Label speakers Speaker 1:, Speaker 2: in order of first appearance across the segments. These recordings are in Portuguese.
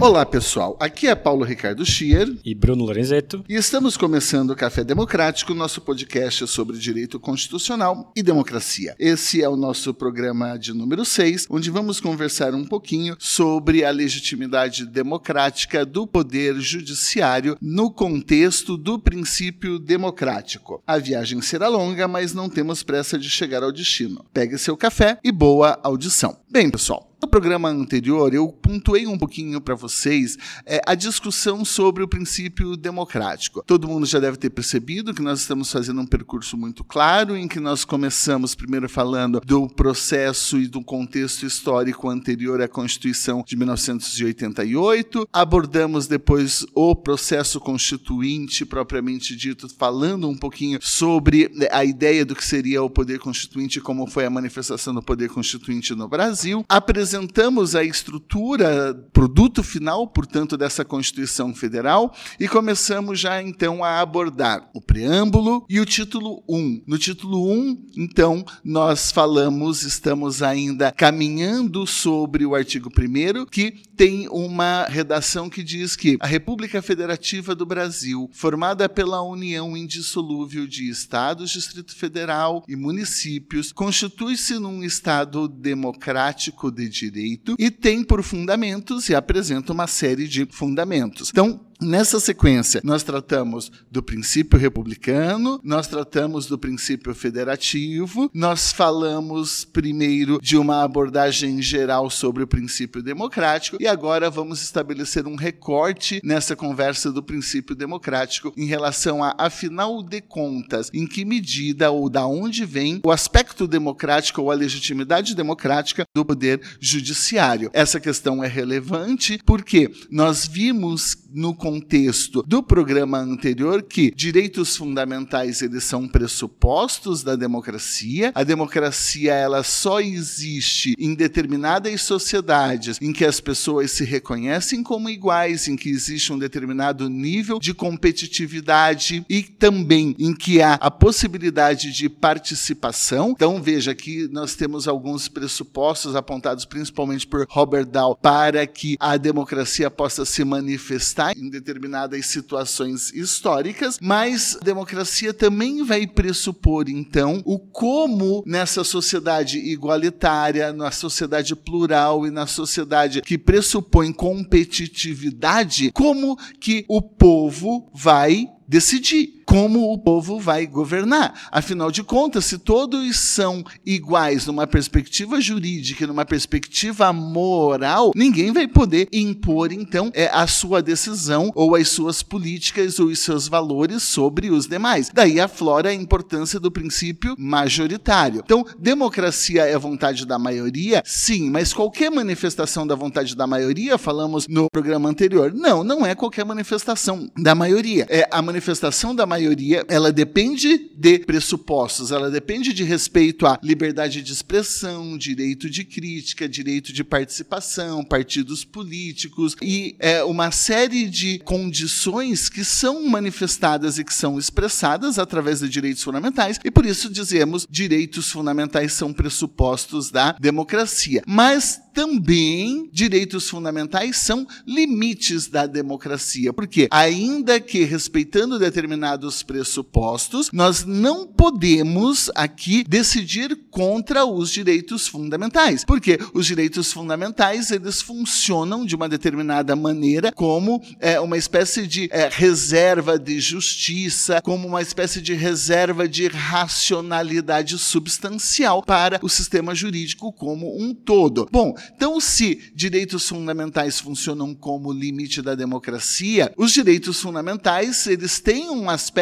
Speaker 1: Olá pessoal, aqui é Paulo Ricardo Schier
Speaker 2: e Bruno Lorenzetto
Speaker 1: e estamos começando o Café Democrático, nosso podcast sobre direito constitucional e democracia. Esse é o nosso programa de número 6, onde vamos conversar um pouquinho sobre a legitimidade democrática do poder judiciário no contexto do princípio democrático. A viagem será longa, mas não temos pressa de chegar ao destino. Pegue seu café e boa audição. Bem, pessoal, no programa anterior, eu pontuei um pouquinho para vocês é, a discussão sobre o princípio democrático. Todo mundo já deve ter percebido que nós estamos fazendo um percurso muito claro, em que nós começamos primeiro falando do processo e do contexto histórico anterior à Constituição de 1988, abordamos depois o processo constituinte propriamente dito, falando um pouquinho sobre a ideia do que seria o poder constituinte, como foi a manifestação do poder constituinte no Brasil. Apresentamos a estrutura, produto final, portanto, dessa Constituição Federal e começamos já então a abordar o preâmbulo e o título 1. No título 1, então, nós falamos, estamos ainda caminhando sobre o artigo 1 que tem uma redação que diz que a República Federativa do Brasil, formada pela união indissolúvel de estados, Distrito Federal e municípios, constitui-se num estado democrático de direito e tem por fundamentos e apresenta uma série de fundamentos. Então, Nessa sequência, nós tratamos do princípio republicano, nós tratamos do princípio federativo, nós falamos primeiro de uma abordagem geral sobre o princípio democrático e agora vamos estabelecer um recorte nessa conversa do princípio democrático em relação a, afinal de contas, em que medida ou da onde vem o aspecto democrático ou a legitimidade democrática do poder judiciário. Essa questão é relevante porque nós vimos no contexto do programa anterior que direitos fundamentais eles são pressupostos da democracia. A democracia ela só existe em determinadas sociedades em que as pessoas se reconhecem como iguais, em que existe um determinado nível de competitividade e também em que há a possibilidade de participação. Então veja que nós temos alguns pressupostos apontados principalmente por Robert Dahl para que a democracia possa se manifestar em determinadas situações históricas, mas democracia também vai pressupor, então, o como nessa sociedade igualitária, na sociedade plural e na sociedade que pressupõe competitividade, como que o povo vai decidir como o povo vai governar. Afinal de contas, se todos são iguais numa perspectiva jurídica, numa perspectiva moral, ninguém vai poder impor, então, é, a sua decisão ou as suas políticas ou os seus valores sobre os demais. Daí aflora a importância do princípio majoritário. Então, democracia é vontade da maioria? Sim, mas qualquer manifestação da vontade da maioria, falamos no programa anterior, não, não é qualquer manifestação da maioria. É a manifestação da maioria maioria, ela depende de pressupostos, ela depende de respeito à liberdade de expressão, direito de crítica, direito de participação, partidos políticos e é, uma série de condições que são manifestadas e que são expressadas através de direitos fundamentais e por isso dizemos direitos fundamentais são pressupostos da democracia. Mas também direitos fundamentais são limites da democracia, porque ainda que respeitando determinados pressupostos, nós não podemos aqui decidir contra os direitos fundamentais, porque os direitos fundamentais eles funcionam de uma determinada maneira como é, uma espécie de é, reserva de justiça, como uma espécie de reserva de racionalidade substancial para o sistema jurídico como um todo. Bom, Então, se direitos fundamentais funcionam como limite da democracia, os direitos fundamentais eles têm um aspecto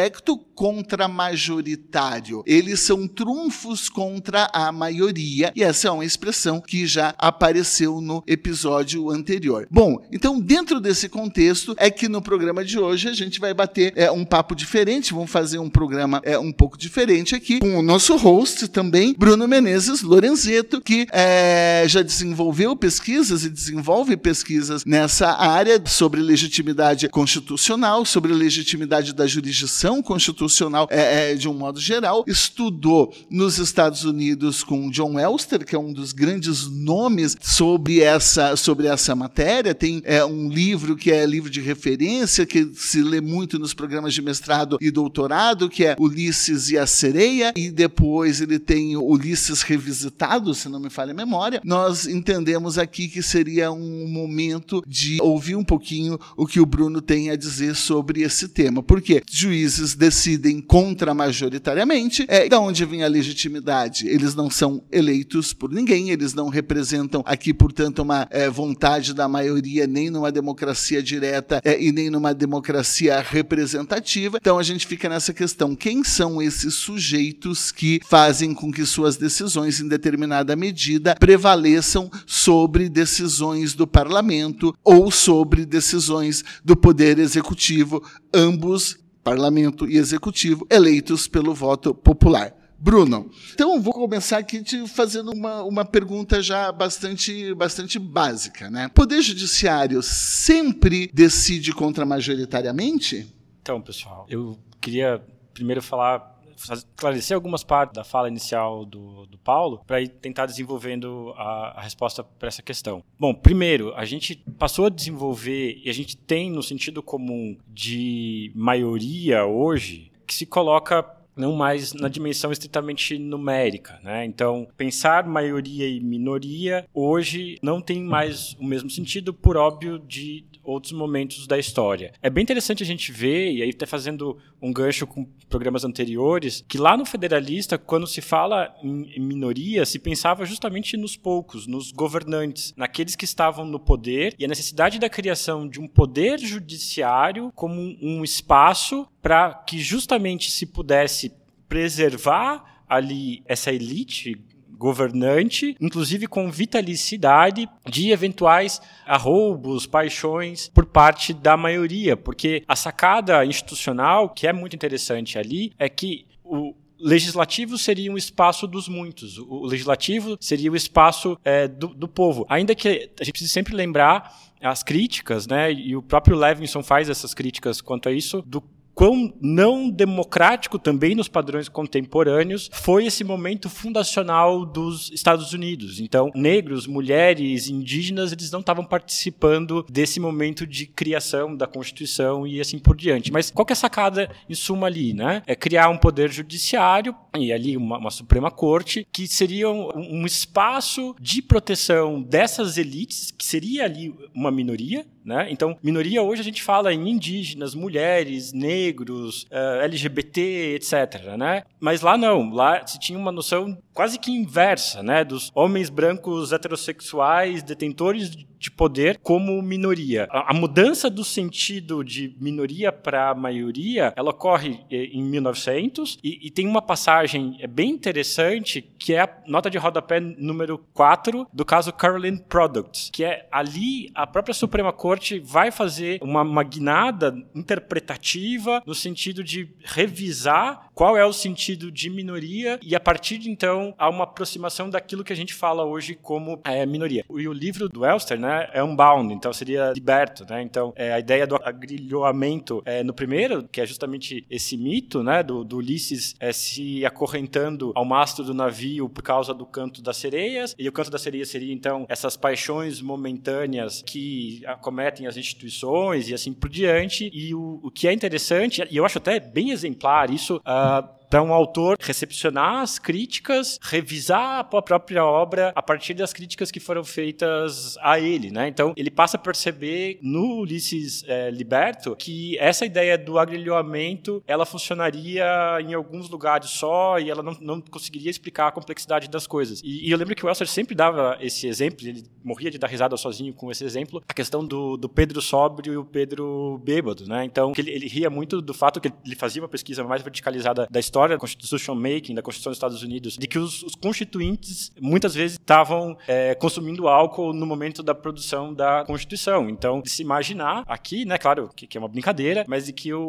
Speaker 1: contramajoritário. Eles são trunfos contra a maioria, e essa é uma expressão que já apareceu no episódio anterior. Bom, então dentro desse contexto é que no programa de hoje a gente vai bater é, um papo diferente, vamos fazer um programa é, um pouco diferente aqui com o nosso host também, Bruno Menezes Lorenzeto, que é, já desenvolveu pesquisas e desenvolve pesquisas nessa área sobre legitimidade constitucional, sobre legitimidade da jurisdição constitucional é, é, de um modo geral, estudou nos Estados Unidos com John Elster, que é um dos grandes nomes sobre essa, sobre essa matéria, tem é, um livro que é livro de referência, que se lê muito nos programas de mestrado e doutorado, que é Ulisses e a Sereia, e depois ele tem Ulisses Revisitado, se não me falha a memória. Nós entendemos aqui que seria um momento de ouvir um pouquinho o que o Bruno tem a dizer sobre esse tema. Porque juízes decidem contra majoritariamente, é da onde vem a legitimidade. Eles não são eleitos por ninguém, eles não representam aqui, portanto, uma é, vontade da maioria, nem numa democracia direta é, e nem numa democracia representativa. Então a gente fica nessa questão: quem são esses sujeitos que fazem com que suas decisões, em determinada medida, prevaleçam sobre decisões do parlamento ou sobre decisões do poder executivo, ambos parlamento e executivo, eleitos pelo voto popular. Bruno, então vou começar aqui te fazendo uma, uma pergunta já bastante, bastante básica. Né? Poder Judiciário sempre decide contra majoritariamente?
Speaker 2: Então, pessoal, eu queria primeiro falar esclarecer algumas partes da fala inicial do, do Paulo para tentar desenvolvendo a, a resposta para essa questão. Bom, primeiro, a gente passou a desenvolver e a gente tem no sentido comum de maioria hoje que se coloca não mais na dimensão estritamente numérica. Né? Então, pensar maioria e minoria hoje não tem mais o mesmo sentido, por óbvio, de outros momentos da história. É bem interessante a gente ver, e aí até fazendo um gancho com programas anteriores, que lá no Federalista, quando se fala em minoria, se pensava justamente nos poucos, nos governantes, naqueles que estavam no poder, e a necessidade da criação de um poder judiciário como um espaço para que justamente se pudesse preservar ali essa elite governante, inclusive com vitalicidade de eventuais arroubos, paixões por parte da maioria, porque a sacada institucional, que é muito interessante ali, é que o legislativo seria um espaço dos muitos, o legislativo seria o espaço é, do, do povo. Ainda que a gente precise sempre lembrar as críticas, né, e o próprio Levinson faz essas críticas quanto a isso, do quão não democrático também nos padrões contemporâneos foi esse momento fundacional dos Estados Unidos. Então, negros, mulheres, indígenas, eles não estavam participando desse momento de criação da Constituição e assim por diante. Mas qual que é a sacada em suma ali, né? É criar um poder judiciário e ali uma, uma Suprema Corte que seria um, um espaço de proteção dessas elites, que seria ali uma minoria, né? Então, minoria hoje a gente fala em indígenas, mulheres, negros, eh, LGBT, etc. Né? Mas lá não, lá se tinha uma noção quase que inversa, né, dos homens brancos heterossexuais detentores de poder como minoria. A, a mudança do sentido de minoria para maioria, ela ocorre eh, em 1900 e, e, tem uma passagem é bem interessante que é a nota de rodapé número 4 do caso Caroline Products, que é ali a própria Suprema Corte vai fazer uma, guinada interpretativa no sentido de revisar qual é o sentido de minoria e a partir de então há uma aproximação daquilo que a gente fala hoje como é, minoria. E o livro do Elster, né, é unbound, então seria liberto, né? Então, é, a ideia do agrilhoamento é, no primeiro, que é justamente esse mito, né, do, do Ulisses é, se acorrentando ao mastro do navio por causa do canto das sereias, e o canto das sereias seria então essas paixões momentâneas que acometem as instituições e assim por diante. E o, o que é interessante, e eu acho até bem exemplar isso, uh, para um autor recepcionar as críticas, revisar a própria obra a partir das críticas que foram feitas a ele, né? Então ele passa a perceber no Ulisses é, Liberto que essa ideia do agrilhoamento ela funcionaria em alguns lugares só e ela não, não conseguiria explicar a complexidade das coisas. E, e eu lembro que o Elser sempre dava esse exemplo, ele morria de dar risada sozinho com esse exemplo, a questão do, do Pedro sóbrio e o Pedro bêbado, né? Então ele, ele ria muito do fato que ele fazia uma pesquisa mais verticalizada da história da Constitution Making, da Constituição dos Estados Unidos, de que os, os constituintes muitas vezes estavam é, consumindo álcool no momento da produção da Constituição. Então, de se imaginar aqui, né, claro que, que é uma brincadeira, mas de que o,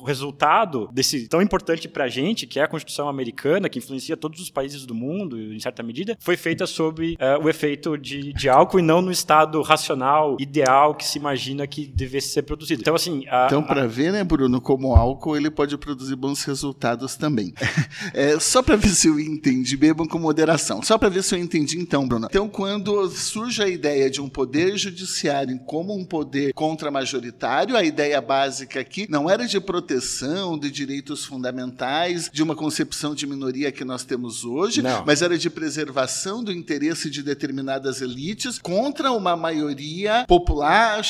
Speaker 2: o resultado desse tão importante para a gente, que é a Constituição americana, que influencia todos os países do mundo, em certa medida, foi feita sob uh, o efeito de, de álcool e não no estado racional, ideal que se imagina que devesse ser produzido. Então, assim.
Speaker 1: A, então, para ver, né, Bruno, como álcool ele pode produzir bons resultados também. É, só para ver se eu entendi, bebam com moderação. Só para ver se eu entendi, então, Bruno. Então, quando surge a ideia de um poder judiciário como um poder contra-majoritário, a ideia básica aqui não era de proteção de direitos fundamentais, de uma concepção de minoria que nós temos hoje, não. mas era de preservação do interesse de determinadas elites contra uma maioria popular,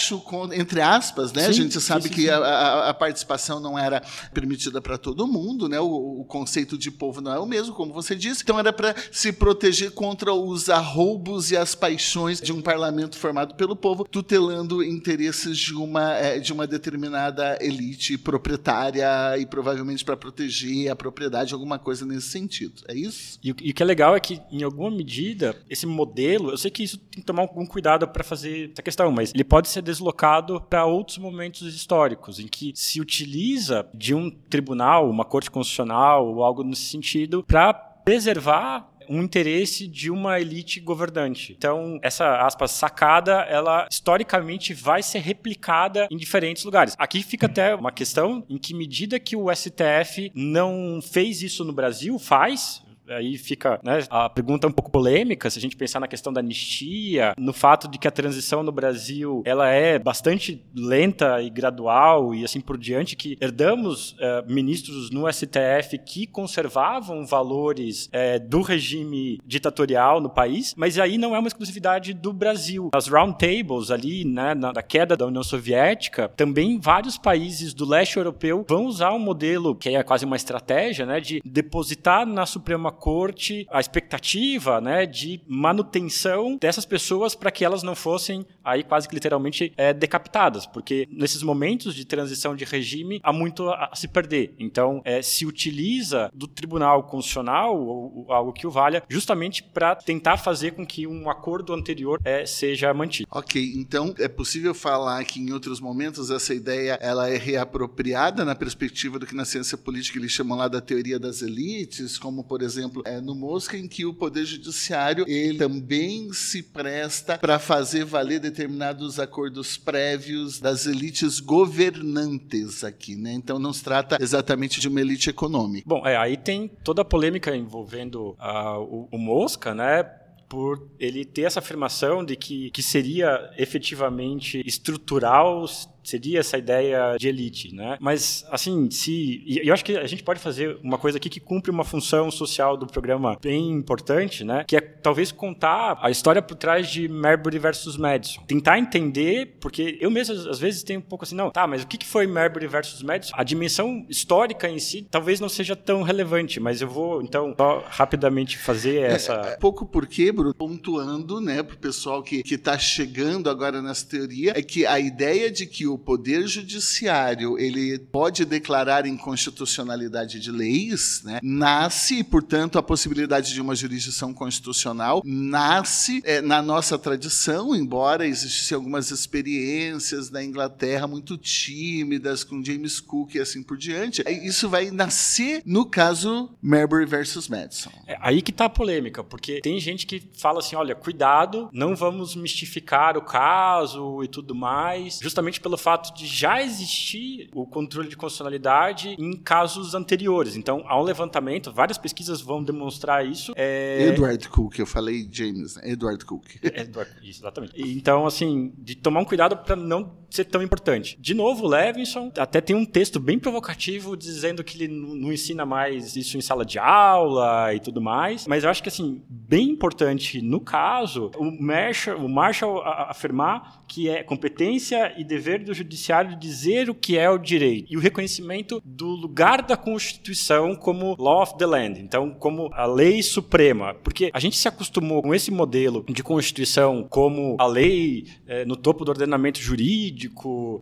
Speaker 1: entre aspas, né? Sim, a gente sabe sim, sim, que a, a, participação não era permitida para todo mundo, né? O, o, conceito de povo não é o mesmo, como você disse. Então era para se proteger contra os arroubos e as paixões de um parlamento formado pelo povo, tutelando interesses de uma, é, de uma determinada elite proprietária e provavelmente para proteger a propriedade, alguma coisa nesse sentido. É isso?
Speaker 2: E, e o que é legal é que, em alguma medida, esse modelo, eu sei que isso tem que tomar algum cuidado para fazer essa questão, mas ele pode ser deslocado para outros momentos históricos, em que se utiliza de um tribunal, uma corte constitucional ou algo nesse sentido, para preservar um interesse de uma elite governante. Então, essa aspas sacada, ela historicamente vai ser replicada em diferentes lugares. Aqui fica até uma questão em que medida que o STF não fez isso no Brasil, faz, aí fica né, a pergunta um pouco polêmica, se a gente pensar na questão da anistia, no fato de que a transição no Brasil ela é bastante lenta e gradual e assim por diante, que herdamos uh, ministros no STF que conservavam valores uh, do regime ditatorial no país, mas aí não é uma exclusividade do Brasil. As round tables ali, né, na, na queda da União Soviética, também vários países do leste europeu vão usar um modelo que é quase uma estratégia, né, de depositar na Suprema corte a expectativa né, de manutenção dessas pessoas para que elas não fossem aí quase que literalmente é, decapitadas, porque nesses momentos de transição de regime há muito a, a se perder. Então, é, se utiliza do Tribunal Constitucional ou, ou algo que o valha, justamente para tentar fazer com que um acordo anterior é, seja mantido.
Speaker 1: Ok, então é possível falar que em outros momentos essa ideia ela é reapropriada na perspectiva do que na ciência política eles chamam lá da teoria das elites, como por exemplo exemplo, é, no Mosca, em que o Poder Judiciário ele também se presta para fazer valer determinados acordos prévios das elites governantes aqui, né? Então não se trata exatamente de uma elite econômica.
Speaker 2: Bom, é, aí tem toda a polêmica envolvendo uh, o, o Mosca, né? por ele ter essa afirmação de que, que seria efetivamente estrutural seria essa ideia de elite, né? Mas, assim, se... E eu acho que a gente pode fazer uma coisa aqui que cumpre uma função social do programa bem importante, né? Que é talvez contar a história por trás de Marbury versus Madison. Tentar entender, porque eu mesmo às vezes tenho um pouco assim, não, tá, mas o que foi Marbury versus Madison? A dimensão histórica em si talvez não seja tão relevante, mas eu vou, então, só rapidamente fazer é, essa...
Speaker 1: É, é, pouco porque, Bruno, pontuando, né, pro pessoal que, que tá chegando agora nessa teoria, é que a ideia de que o poder judiciário ele pode declarar inconstitucionalidade de leis, né, nasce, portanto, a possibilidade de uma jurisdição constitucional nasce é, na nossa tradição, embora existissem algumas experiências na Inglaterra muito tímidas com James Cook e assim por diante. Isso vai nascer no caso Marbury versus Madison.
Speaker 2: É aí que está a polêmica, porque tem gente que fala assim, olha, cuidado, não vamos mistificar o caso e tudo mais, justamente pelo fato de já existir o controle de constitucionalidade em casos anteriores. Então, há um levantamento, várias pesquisas vão demonstrar isso.
Speaker 1: É... Edward Cook, eu falei James, né? Edward Cook.
Speaker 2: Edward, isso, exatamente. Então, assim, de tomar um cuidado para não ser tão importante. De novo, Levinson até tem um texto bem provocativo dizendo que ele não ensina mais isso em sala de aula e tudo mais, mas eu acho que assim, bem importante no caso, o Marshall, o Marshall afirmar que é competência e dever do judiciário dizer o que é o direito e o reconhecimento do lugar da Constituição como law of the land, então como a lei suprema, porque a gente se acostumou com esse modelo de Constituição como a lei é, no topo do ordenamento jurídico,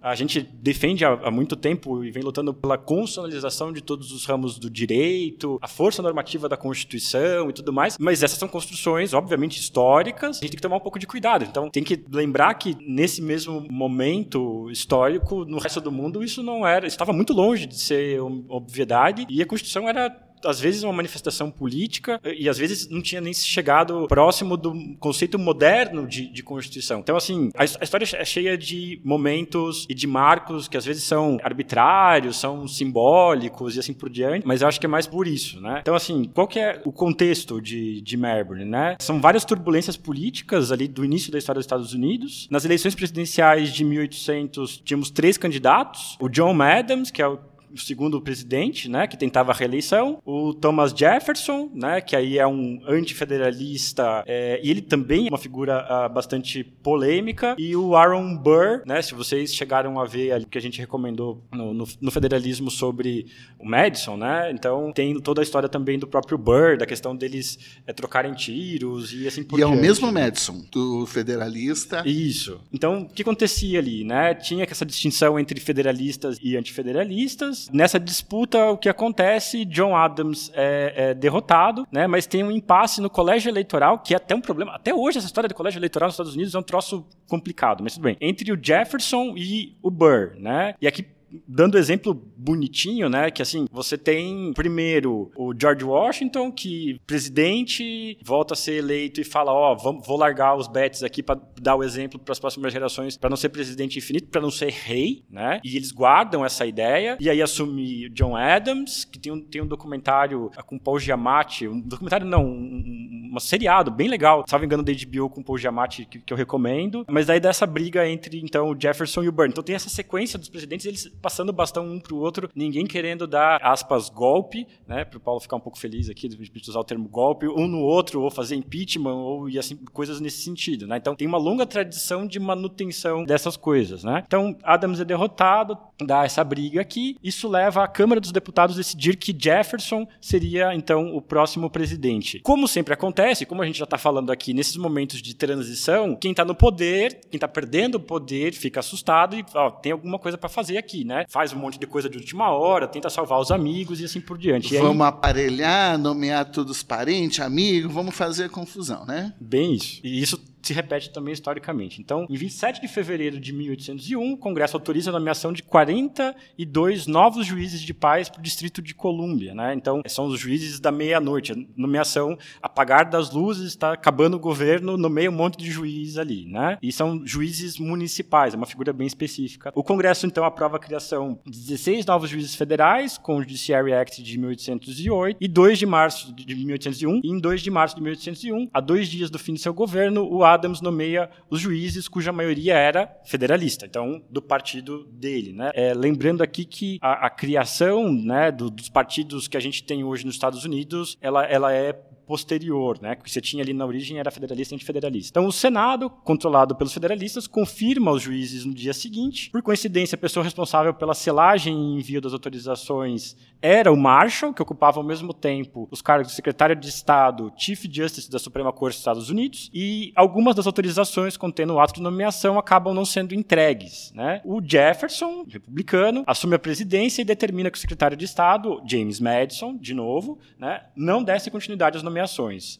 Speaker 2: a gente defende há, há muito tempo e vem lutando pela constitucionalização de todos os ramos do direito, a força normativa da Constituição e tudo mais, mas essas são construções, obviamente, históricas, a gente tem que tomar um pouco de cuidado. Então, tem que lembrar que nesse mesmo momento histórico, no resto do mundo, isso não era, estava muito longe de ser obviedade e a Constituição era às vezes uma manifestação política e às vezes não tinha nem chegado próximo do conceito moderno de, de Constituição. Então, assim, a, a, história é cheia de momentos e de marcos que às vezes são arbitrários, são simbólicos e assim por diante, mas eu acho que é mais por isso, né? Então, assim, qual que é o contexto de, de Melbourne, né? São várias turbulências políticas ali do início da história dos Estados Unidos. Nas eleições presidenciais de 1800, tínhamos três candidatos. O John Adams, que é o o segundo presidente, né, que tentava a reeleição, o Thomas Jefferson, né, que aí é um antifederalista é, e ele também é uma figura uh, bastante polêmica, e o Aaron Burr, né, se vocês chegaram a ver ali que a gente recomendou no, no, no, federalismo sobre o Madison, né, então tem toda a história também do próprio Burr, da questão deles é, trocarem tiros e assim por
Speaker 1: E
Speaker 2: diante.
Speaker 1: é o mesmo Madison, do federalista.
Speaker 2: Isso. Então, o que acontecia ali, né, tinha essa distinção entre federalistas e antifederalistas, Nessa disputa, o que acontece? John Adams é, é, derrotado, né? Mas tem um impasse no colégio eleitoral, que é até um problema. Até hoje, essa história do colégio eleitoral nos Estados Unidos é um troço complicado, mas tudo bem. Entre o Jefferson e o Burr, né? E aqui dando exemplo bonitinho, né? Que assim, você tem primeiro o George Washington, que presidente volta a ser eleito e fala: Ó, oh, vou largar os bets aqui para dar o exemplo para as próximas gerações, para não ser presidente infinito, para não ser rei, né? E eles guardam essa ideia. E aí assume John Adams, que tem um, tem um documentário com Paul Giamatti, um documentário não, um, um seriado bem legal, se não me engano, da HBO com Paul Giamatti, que, que eu recomendo. Mas daí dessa briga entre então o Jefferson e o Burn. Então tem essa sequência dos presidentes, eles passando bastão um para o outro, ninguém querendo dar, aspas, golpe, né, para o Paulo ficar um pouco feliz aqui de usar o termo golpe, um no outro, ou fazer impeachment, ou e assim, coisas nesse sentido. Né? Então tem uma longa tradição de manutenção dessas coisas. Né? Então Adams é derrotado, dá essa briga aqui, isso leva a Câmara dos Deputados a decidir que Jefferson seria então o próximo presidente. Como sempre acontece, como a gente já está falando aqui, nesses momentos de transição, quem está no poder, quem está perdendo o poder, fica assustado e ó, tem alguma coisa para fazer aqui, né? Faz um monte de coisa de última hora, tenta salvar os amigos e assim por diante. E
Speaker 1: vamos aí... aparelhar, nomear todos os parentes, amigos, vamos fazer confusão, né?
Speaker 2: Bem isso. E isso se repete também historicamente. Então, em 27 de fevereiro de 1801, o Congresso autoriza a nomeação de 42 novos juízes de paz para o Distrito de Colômbia. Né? Então, são os juízes da meia-noite. Nomeação, apagar das luzes, está acabando o governo, nomeia um monte de juízes ali. Né? E são juízes municipais, é uma figura bem específica. O Congresso, então, aprova a criação de 16 novos juízes federais, com o Judiciary Act de 1808, e 2 de março de 1801. E em 2 de março de 1801, a dois dias do fim de seu governo, o Adams nomeia os juízes cuja maioria era federalista, então do partido dele. Né? É, lembrando aqui que a, a criação né, do, dos partidos que a gente tem hoje nos Estados Unidos, ela, ela é posterior, né? Que você tinha ali na origem era federalista e antifederalista. Então o Senado, controlado pelos federalistas, confirma os juízes no dia seguinte. Por coincidência, a pessoa responsável pela selagem e envio das autorizações era o Marshall, que ocupava ao mesmo tempo os cargos de secretário de Estado, Chief Justice da Suprema Corte dos Estados Unidos, e algumas das autorizações contendo o ato de nomeação acabam não sendo entregues. Né? O Jefferson, republicano, assume a presidência e determina que o secretário de Estado, James Madison, de novo, né, não desse continuidade às nomeações.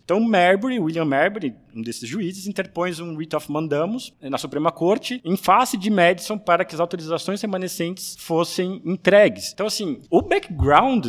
Speaker 2: Então, Marbury, William Marbury, um desses juízes, interpõe um writ of mandamus na Suprema Corte em face de Madison para que as autorizações remanescentes fossem entregues. Então, assim, o background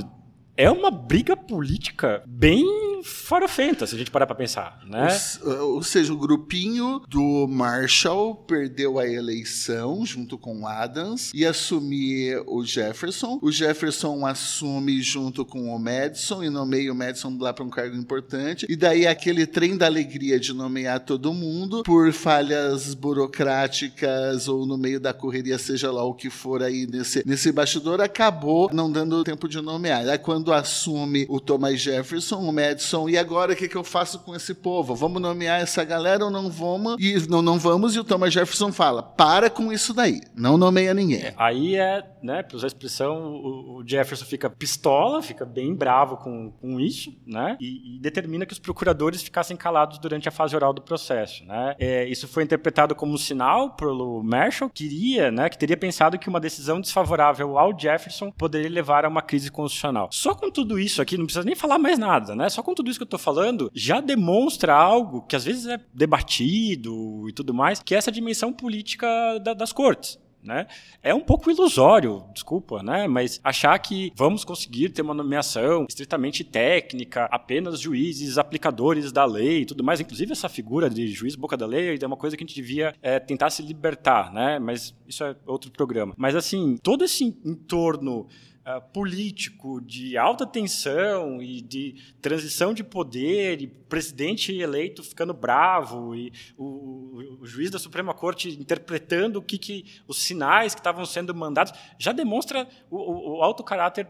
Speaker 2: é uma briga política bem farofenta, se a gente parar para pensar, né?
Speaker 1: Ou, ou, seja, o grupinho do Marshall perdeu a eleição junto com Adams e assumir o Jefferson. O Jefferson assume junto com o Madison e nomeia o Madison lá para um cargo importante. E daí aquele trem da alegria de nomear todo mundo por falhas burocráticas ou no meio da correria, seja lá o que for aí nesse, nesse bastidor, acabou não dando tempo de nomear. Aí quando assume o Thomas Jefferson, o Madison, e agora o que, que eu faço com esse povo? Vamos nomear essa galera ou não vamos? E não, não vamos, e o Thomas Jefferson fala: para com isso daí, não nomeia ninguém.
Speaker 2: É, aí é, né, a expressão, o, o, Jefferson fica pistola, fica bem bravo com, com isso, né, e, e, determina que os procuradores ficassem calados durante a fase oral do processo, né. É, isso foi interpretado como um sinal pelo Marshall, que queria, né, que teria pensado que uma decisão desfavorável ao Jefferson poderia levar a uma crise constitucional. Só com tudo isso aqui, não precisa nem falar mais nada, né? Só com tudo isso que eu estou falando, já demonstra algo que às vezes é debatido e tudo mais, que é essa dimensão política da, das cortes. Né? É um pouco ilusório, desculpa, né? mas achar que vamos conseguir ter uma nomeação estritamente técnica, apenas juízes aplicadores da lei e tudo mais, inclusive essa figura de juiz boca da lei é uma coisa que a gente devia é, tentar se libertar, né? mas isso é outro programa. Mas assim, todo esse entorno uh, político de alta tensão e de transição de poder e presidente eleito ficando bravo e o, o juiz da Suprema Corte interpretando o que, que os sinais que estavam sendo mandados já demonstra o, o, o alto caráter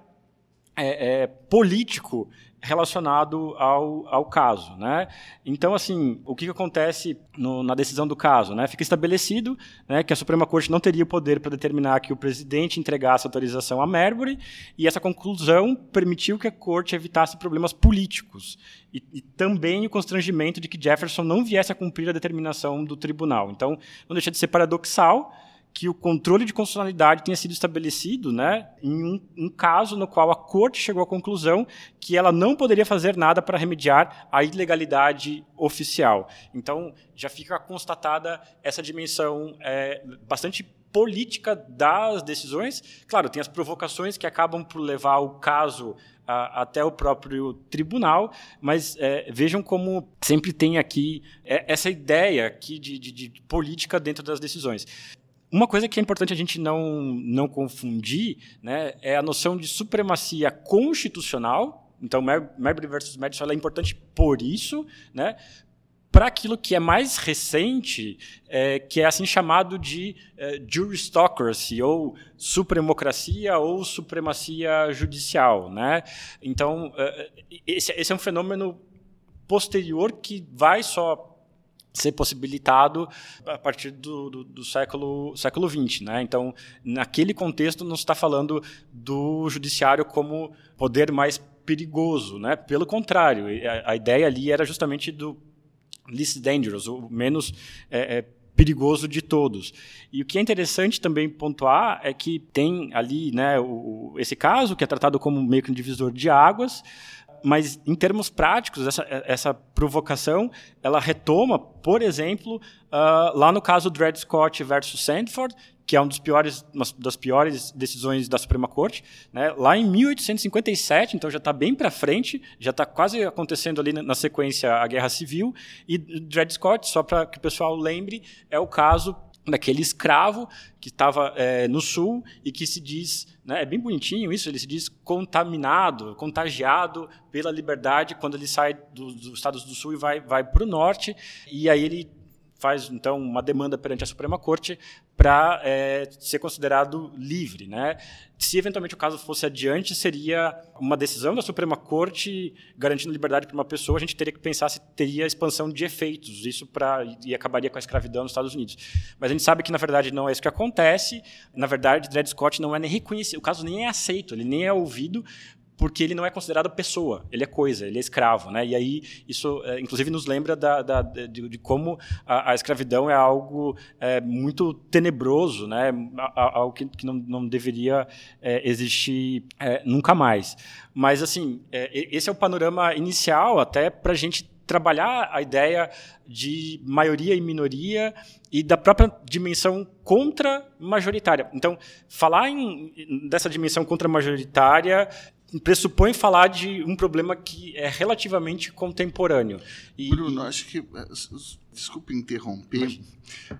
Speaker 2: é, é, político relacionado ao, ao caso, né? Então, assim, o que, acontece no, na decisão do caso, né? Fica estabelecido, né, que a Suprema Corte não teria o poder para determinar que o presidente entregasse autorização a Marbury, e essa conclusão permitiu que a Corte evitasse problemas políticos e, e também o constrangimento de que Jefferson não viesse a cumprir a determinação do tribunal. Então, não deixa de ser paradoxal que o controle de constitucionalidade tenha sido estabelecido né, em um, um, caso no qual a corte chegou à conclusão que ela não poderia fazer nada para remediar a ilegalidade oficial. Então, já fica constatada essa dimensão é, bastante política das decisões. Claro, tem as provocações que acabam por levar o caso a, até o próprio tribunal, mas é, vejam como sempre tem aqui é, essa ideia aqui de, de, de política dentro das decisões. Uma coisa que é importante a gente não, não confundir né, é a noção de supremacia constitucional. Então, Marbury versus Madison é importante por isso, né, para aquilo que é mais recente, é, que é assim chamado de é, juristocracy, ou supremocracia, ou supremacia judicial. Né? Então, é, esse, esse é um fenômeno posterior que vai só ser possibilitado a partir do, do, do século século XX, né? Então, naquele contexto, não se está falando do judiciário como poder mais perigoso, né? Pelo contrário, a, a ideia ali era justamente do least dangerous, o menos é, é, perigoso de todos. E o que é interessante também pontuar é que tem ali, né, o, esse caso que é tratado como meio que um divisor de águas mas em termos práticos, essa, essa provocação, ela retoma, por exemplo, uh, lá no caso Dred Scott versus Sandford, que é um dos piores, uma das piores decisões da Suprema Corte, né? lá em 1857, então já está bem para frente, já está quase acontecendo ali na sequência a Guerra Civil, e Dred Scott, só para que o pessoal lembre, é o caso daquele escravo que estava é, no sul e que se diz, né, é bem bonitinho isso, ele se diz contaminado, contagiado pela liberdade quando ele sai do, dos Estados do Sul e vai, vai para o norte, e aí ele faz então uma demanda perante a Suprema Corte para é, ser considerado livre, né? Se eventualmente o caso fosse adiante, seria uma decisão da Suprema Corte garantindo liberdade para uma pessoa. A gente teria que pensar se teria expansão de efeitos, isso para e acabaria com a escravidão nos Estados Unidos. Mas a gente sabe que na verdade não é isso que acontece. Na verdade, Dred Scott não é nem reconhecido, o caso nem é aceito, ele nem é ouvido porque ele não é considerado pessoa, ele é coisa, ele é escravo, né? E aí isso, é, inclusive, nos lembra da, da, de, de, como a, a, escravidão é algo é, muito tenebroso, né? Algo que, que não, não, deveria é, existir é, nunca mais. Mas assim, é, esse é o panorama inicial até para a gente trabalhar a ideia de maioria e minoria e da própria dimensão contra-majoritária. Então, falar em, dessa dimensão contra-majoritária pressupõe falar de um problema que é relativamente contemporâneo.
Speaker 1: E, Bruno, acho que eh, desculpe interromper,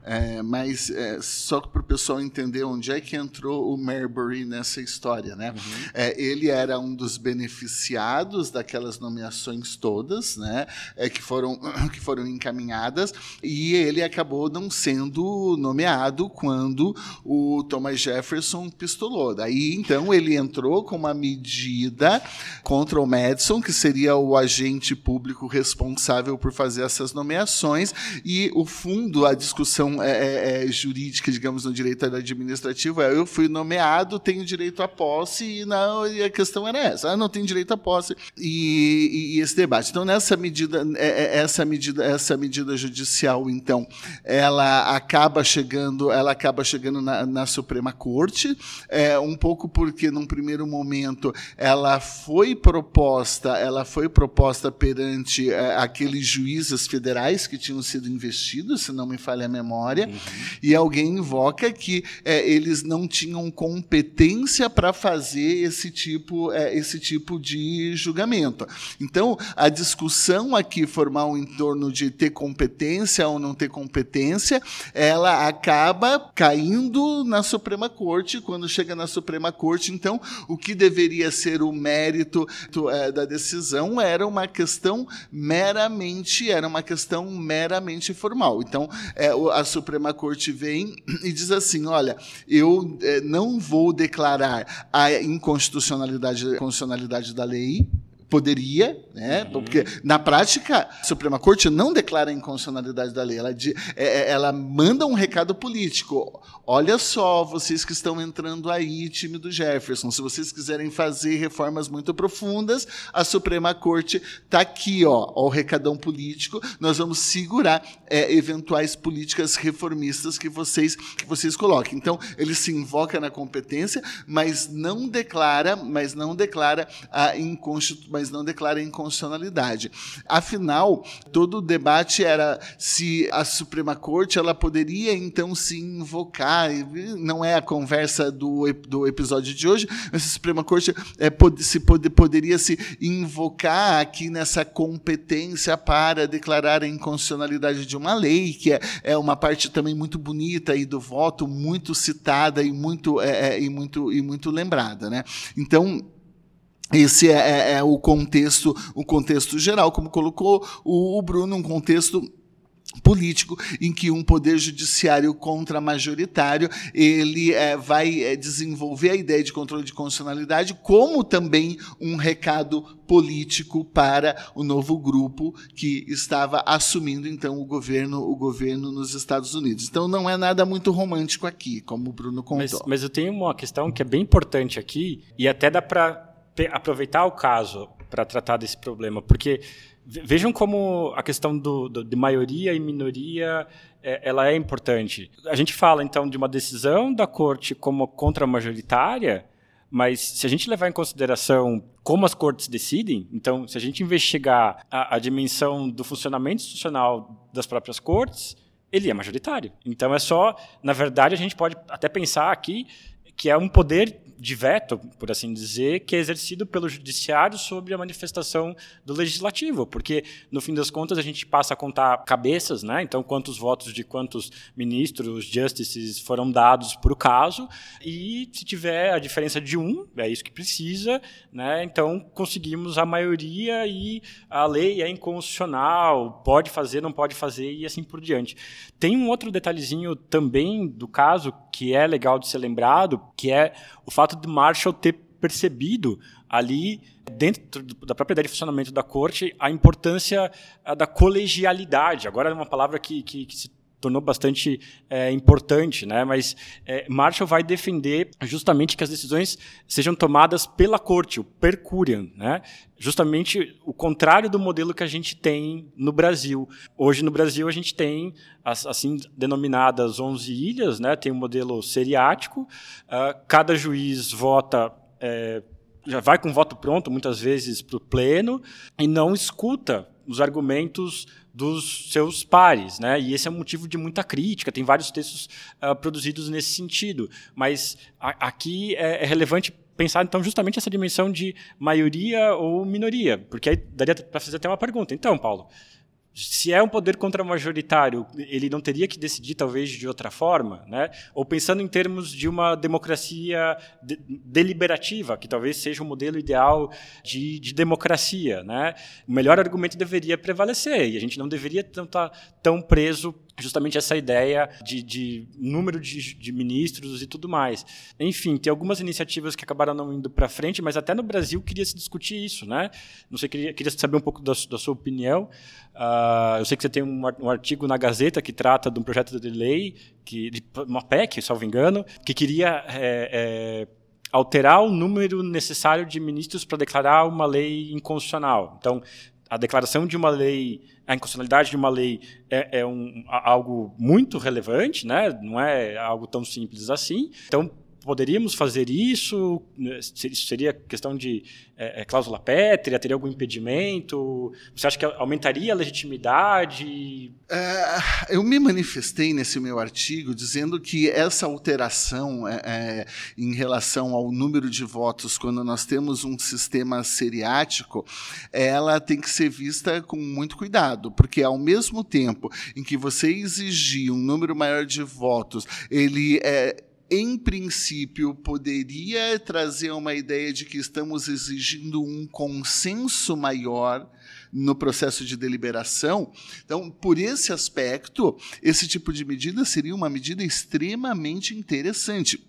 Speaker 1: é, mas é, só para o pessoal entender onde é que entrou o Marbury nessa história, né? Uhum. É, ele era um dos beneficiados daquelas nomeações todas, né? É, que foram que foram encaminhadas e ele acabou não sendo nomeado quando o Thomas Jefferson pistolou. Daí então ele entrou com uma medida contra o Madison, que seria o agente público responsável por fazer essas nomeações e o fundo, a discussão é, é, é, jurídica, digamos, no direito administrativo é eu fui nomeado, tenho direito à posse, e, não, e a questão era essa, ah, não tenho direito à posse, e, e esse debate. Então, nessa medida, é, é, essa medida, essa medida judicial, então, ela acaba chegando, ela acaba chegando na, na Suprema Corte, é, um pouco porque, num primeiro momento, ela foi proposta, ela foi proposta perante é, aqueles juízes federais que tinham sido investidos, se não me falha a memória, uhum. e alguém invoca que é, eles não tinham competência para fazer esse tipo, é, esse tipo de julgamento. Então, a discussão aqui formal em torno de ter competência ou não ter competência, ela acaba caindo na Suprema Corte. Quando chega na Suprema Corte, então, o que deveria ser o mérito é, da decisão era uma questão meramente, era uma questão meramente meramente formal. Então, é, a Suprema Corte vem e diz assim: olha, eu é, não vou declarar a inconstitucionalidade, inconstitucionalidade da lei, poderia, né? Uhum. Porque na prática a Suprema Corte não declara a inconstitucionalidade da lei, ela, é, é, ela manda um recado político. Olha só, vocês que estão entrando aí, time do Jefferson, se vocês quiserem fazer reformas muito profundas, a Suprema Corte está aqui, ó, ó, o recadão político. Nós vamos segurar é, eventuais políticas reformistas que vocês que vocês coloquem. Então ele se invoca na competência, mas não declara, mas não declara a inconstitucionalidade mas não declara inconstitucionalidade. Afinal, todo o debate era se a Suprema Corte ela poderia então se invocar, não é a conversa do, do episódio de hoje, mas a Suprema Corte é, se pode, poderia se invocar aqui nessa competência para declarar a inconstitucionalidade de uma lei, que é, é uma parte também muito bonita aí do voto, muito citada e muito, é, é, e muito, e muito lembrada. Né? Então, esse é, é, é, o contexto, o contexto geral, como colocou o, o Bruno, um contexto político em que um poder judiciário contra-majoritário ele é, vai é, desenvolver a ideia de controle de constitucionalidade como também um recado político para o novo grupo que estava assumindo então o governo o governo nos Estados Unidos. Então não é nada muito romântico aqui como o Bruno contou.
Speaker 2: mas, mas eu tenho uma questão que é bem importante aqui e até dá para aproveitar o caso para tratar desse problema, porque vejam como a questão do, do, de maioria e minoria é, ela é importante. A gente fala então de uma decisão da corte como contra-majoritária, mas se a gente levar em consideração como as cortes decidem, então se a gente investigar a, a dimensão do funcionamento institucional das próprias cortes, ele é majoritário. Então é só, na verdade, a gente pode até pensar aqui que é um poder de veto, por assim dizer, que é exercido pelo judiciário sobre a manifestação do legislativo, porque no fim das contas a gente passa a contar cabeças, né? Então quantos votos de quantos ministros, justices foram dados para o caso e se tiver a diferença de um, é isso que precisa, né? Então conseguimos a maioria e a lei é inconstitucional, pode fazer, não pode fazer e assim por diante. Tem um outro detalhezinho também do caso que é legal de ser lembrado, que é o fato de Marshall ter percebido ali dentro da própria ideia de funcionamento da corte a importância eh, da colegialidade. Agora é uma palavra que, que, que se tornou bastante é, importante, né? Mas é, Marshall vai defender justamente que as decisões sejam tomadas pela corte, o per curiam, né? Justamente o contrário do modelo que a gente tem no Brasil. Hoje no Brasil a gente tem as assim denominadas 11 ilhas, né? Tem um modelo seriático, uh, cada juiz vota é, já vai com voto pronto, muitas vezes para o pleno, e não escuta os argumentos dos seus pares, né? E esse é um motivo de muita crítica. Tem vários textos uh, produzidos nesse sentido, mas a, aqui é, é relevante pensar então justamente essa dimensão de maioria ou minoria, porque aí daria para fazer até uma pergunta. Então, Paulo, se é um poder contra-majoritário, ele não teria que decidir talvez de outra forma, né? Ou pensando em termos de uma democracia de, deliberativa, que talvez seja o um modelo ideal de, de, democracia, né? O melhor argumento deveria prevalecer e a gente não deveria estar tão, tão preso justamente essa ideia de, de número de, de, ministros e tudo mais. Enfim, tem algumas iniciativas que acabaram não indo para frente, mas até no Brasil queria se discutir isso, né? Não sei, queria, queria saber um pouco da, da sua opinião. Uh, eu sei que você tem um, um, artigo na Gazeta que trata de um projeto de lei, que, de uma PEC, salvo engano, que queria é, é, alterar o número necessário de ministros para declarar uma lei inconstitucional. Então, a declaração de uma lei, a inconstitucionalidade de uma lei é, é um, algo muito relevante, né? não é algo tão simples assim. Então, poderíamos fazer isso? Seria questão de é, é, cláusula pétrea? Teria algum impedimento? Você acha que aumentaria a legitimidade?
Speaker 1: É, eu me manifestei nesse meu artigo dizendo que essa alteração é, é, em relação ao número de votos, quando nós temos um sistema seriático, ela tem que ser vista com muito cuidado, porque ao mesmo tempo em que você exigir um número maior de votos, ele é em princípio, poderia trazer uma ideia de que estamos exigindo um consenso maior no processo de deliberação. Então, por esse aspecto, esse tipo de medida seria uma medida extremamente interessante.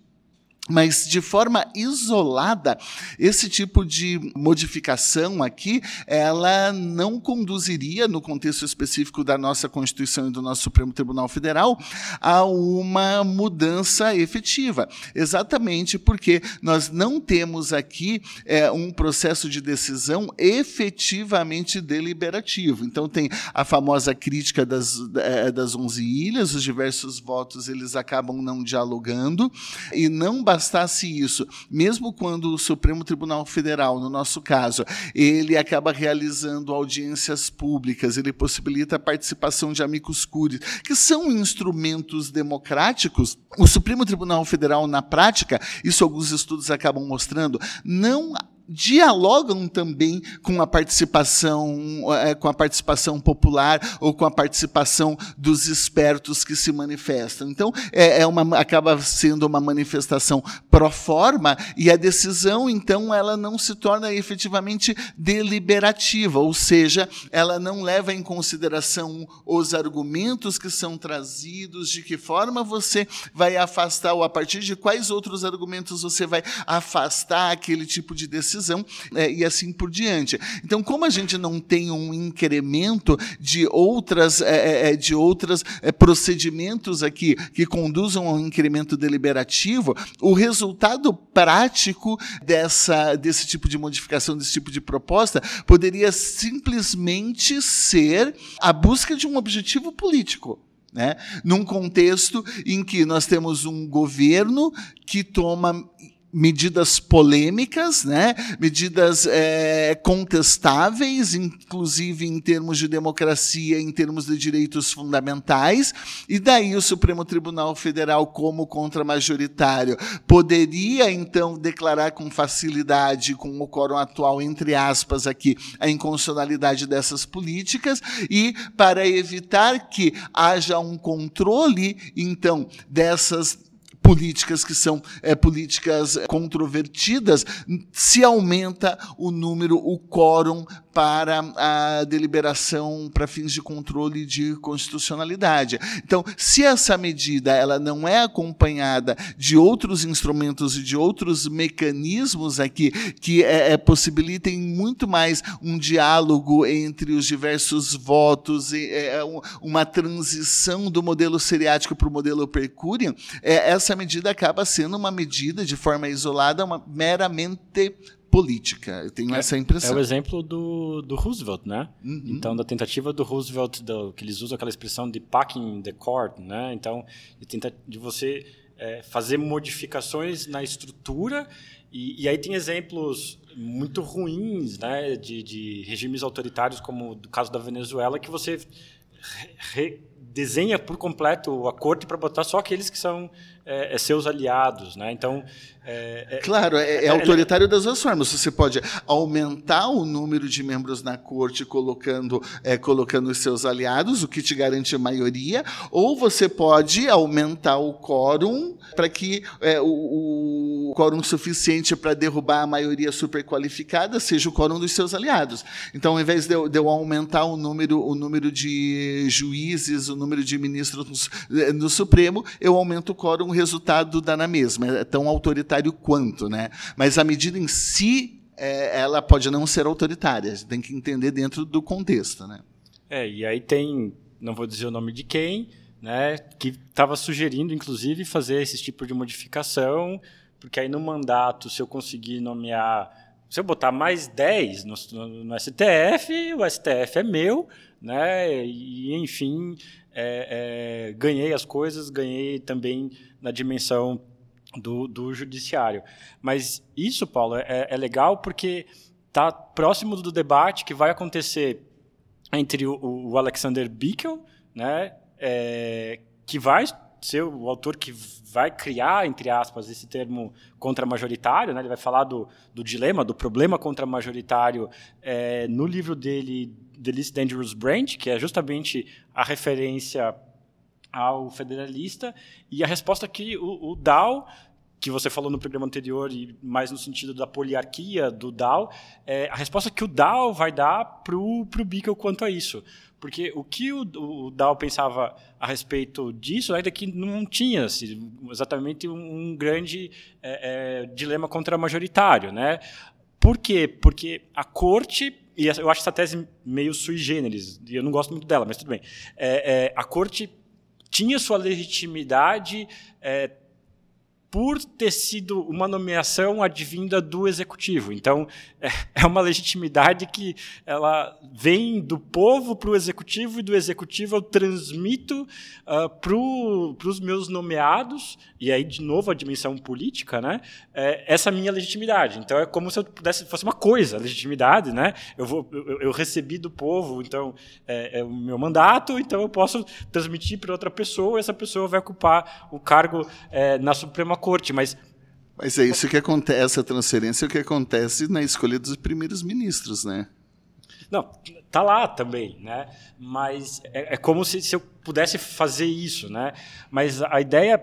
Speaker 1: Mas, de forma isolada, esse tipo de modificação aqui, ela não conduziria, no contexto específico da nossa Constituição e do nosso Supremo Tribunal Federal, a uma mudança efetiva. Exatamente porque nós não temos aqui é, um processo de decisão efetivamente deliberativo. Então, tem a famosa crítica das, é, das 11 ilhas, os diversos votos eles acabam não dialogando, e não bastasse isso, mesmo quando o Supremo Tribunal Federal, no nosso caso, ele acaba realizando audiências públicas, ele possibilita a participação de amigos curiae, que são instrumentos democráticos, o Supremo Tribunal Federal, na prática, isso alguns estudos acabam mostrando, não dialogam também com a participação é, com a participação popular ou com a participação dos espertos que se manifestam. Então, é, é uma, acaba sendo uma manifestação pro forma e a decisão, então, ela não se torna efetivamente deliberativa, ou seja, ela não leva em consideração os argumentos que são trazidos, de que forma você vai afastar ou a partir de quais outros argumentos você vai afastar aquele tipo de decisão decisão é, e assim por diante. Então, como a gente não tem um incremento de outras, é, é, é de outros é, procedimentos aqui que conduzam ao incremento deliberativo, o resultado prático dessa, desse tipo de modificação, desse tipo de proposta, poderia simplesmente ser a busca de um objetivo político. Né? Num contexto em que nós temos um governo que toma medidas polêmicas, né? medidas é, contestáveis, inclusive em termos de democracia, em termos de direitos fundamentais, e daí o Supremo Tribunal Federal, como contra-majoritário, poderia então declarar com facilidade, com o quórum atual, entre aspas, aqui, a inconstitucionalidade dessas políticas, e para evitar que haja um controle, então, dessas políticas que são é, políticas controvertidas, se aumenta o número, o quórum para a deliberação para fins de controle de constitucionalidade. Então, se essa medida ela não é acompanhada de outros instrumentos e de outros mecanismos aqui que é, é, possibilitem muito mais um diálogo entre os diversos votos e é, uma transição do modelo seriático para o modelo percurium, é, essa medida acaba sendo uma medida de forma isolada, uma meramente política. Eu tenho é, essa impressão.
Speaker 2: É o exemplo do, do Roosevelt, né? Uhum. Então, da tentativa do Roosevelt, do, que eles usam aquela expressão de packing the court, né? Então, de, tenta, de você é, fazer modificações na estrutura e, e, aí tem exemplos muito ruins, né, de, de regimes autoritários, como o caso da Venezuela, que você re, desenha por completo a corte para botar só aqueles que são é, é seus aliados, né? Então,
Speaker 1: é, é claro, é, é, é autoritário das duas formas. Você pode aumentar o número de membros na corte colocando é, colocando os seus aliados, o que te garante a maioria, ou você pode aumentar o quórum para que o, o quórum suficiente para derrubar a maioria superqualificada seja o quórum dos seus aliados. Então, ao invés de eu, de eu aumentar o número o número de juízes, o número de ministros no, no Supremo, eu aumento o quórum o resultado dá na mesma, é tão autoritário quanto, né? Mas a medida em si, é, ela pode não ser autoritária, tem que entender dentro do contexto, né?
Speaker 2: É, e aí tem, não vou dizer o nome de quem, né, que estava sugerindo, inclusive, fazer esse tipo de modificação, porque aí no mandato, se eu conseguir nomear, se eu botar mais 10 no, no, no STF, o STF é meu, né, e enfim, é, é, ganhei as coisas, ganhei também na dimensão do, do judiciário. Mas isso, Paulo, é, é legal porque está próximo do debate que vai acontecer entre o, o Alexander Bickel, né, é, que vai ser o autor que vai criar, entre aspas, esse termo contra-majoritário, né? ele vai falar do, do dilema, do problema contra-majoritário é, no livro dele, The Least Dangerous Branch, que é justamente a referência ao federalista, e a resposta que o, o que você falou no programa anterior e mais no sentido da poliarquia do Dow, é a resposta que o Dow vai dar para o Bickel quanto a isso. Porque o que o, o pensava a respeito disso ainda que não tinha assim, exatamente um, um grande é, é, dilema contra-majoritário. Né? Por quê? Porque a corte e eu acho essa tese meio sui generis, e eu não gosto muito dela, mas tudo bem. É, é, a corte tinha sua legitimidade é, por ter sido uma nomeação advinda do executivo. Então, é, é uma legitimidade que ela vem do povo para o executivo e do executivo eu transmito uh, para os meus nomeados, e aí, de novo, a dimensão política, né? É, essa minha legitimidade. Então, é como se eu pudesse, fosse uma coisa, legitimidade, né? Eu, vou, eu, eu recebi do povo, então, é, é, o meu mandato, então eu posso transmitir para outra pessoa, e essa pessoa vai ocupar o cargo é, na Suprema corte, mas
Speaker 1: mas é isso que acontece, essa transferência é o que acontece na escolha dos primeiros ministros, né?
Speaker 2: Não, tá lá também, né? Mas é, é como se, se, eu pudesse fazer isso, né? Mas a ideia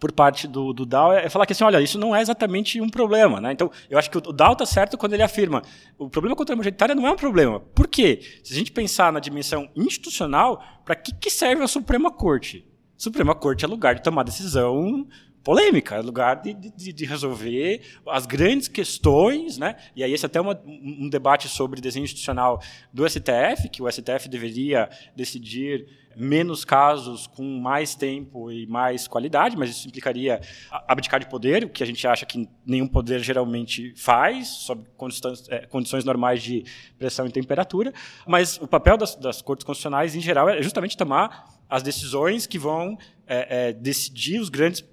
Speaker 2: por parte do, do Dow é falar que assim, olha, isso não é exatamente um problema, né? Então, eu acho que o Dow está certo quando ele afirma o problema contra a majoritária não é um problema. Por quê? Se a gente pensar na dimensão institucional, para que, que serve a Suprema Corte? Suprema Corte é lugar de tomar decisão polêmica, é lugar de, de, de, resolver as grandes questões, né? E aí esse é até uma, um debate sobre desenho institucional do STF, que o STF deveria decidir menos casos com mais tempo e mais qualidade, mas isso implicaria abdicar de poder, o que a gente acha que nenhum poder geralmente faz, sob condições, é, condições normais de pressão e temperatura. Mas o papel das, das cortes constitucionais, em geral, é justamente tomar as decisões que vão é, é, decidir os grandes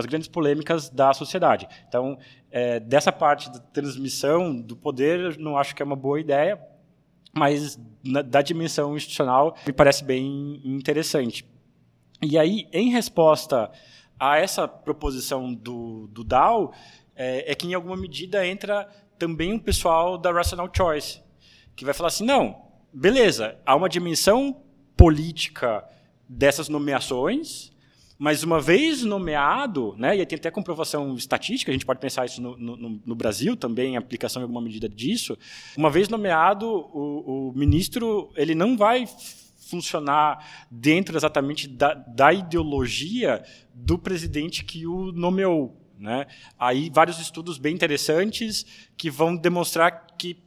Speaker 2: as grandes polêmicas da sociedade. Então, é, dessa parte da transmissão do poder, não acho que é uma boa ideia, mas na, da dimensão institucional me parece bem interessante. E aí, em resposta a essa proposição do, do Dow, é, é que em alguma medida entra também o pessoal da Rational Choice, que vai falar assim, não, beleza, há uma dimensão política dessas nomeações, mas uma vez nomeado, né, e tem até comprovação estatística, a gente pode pensar isso no, no, no Brasil também, aplicação em alguma medida disso, uma vez nomeado, o, o ministro ele não vai funcionar dentro exatamente da, da ideologia do presidente que o nomeou. Né? Aí vários estudos bem interessantes que vão demonstrar que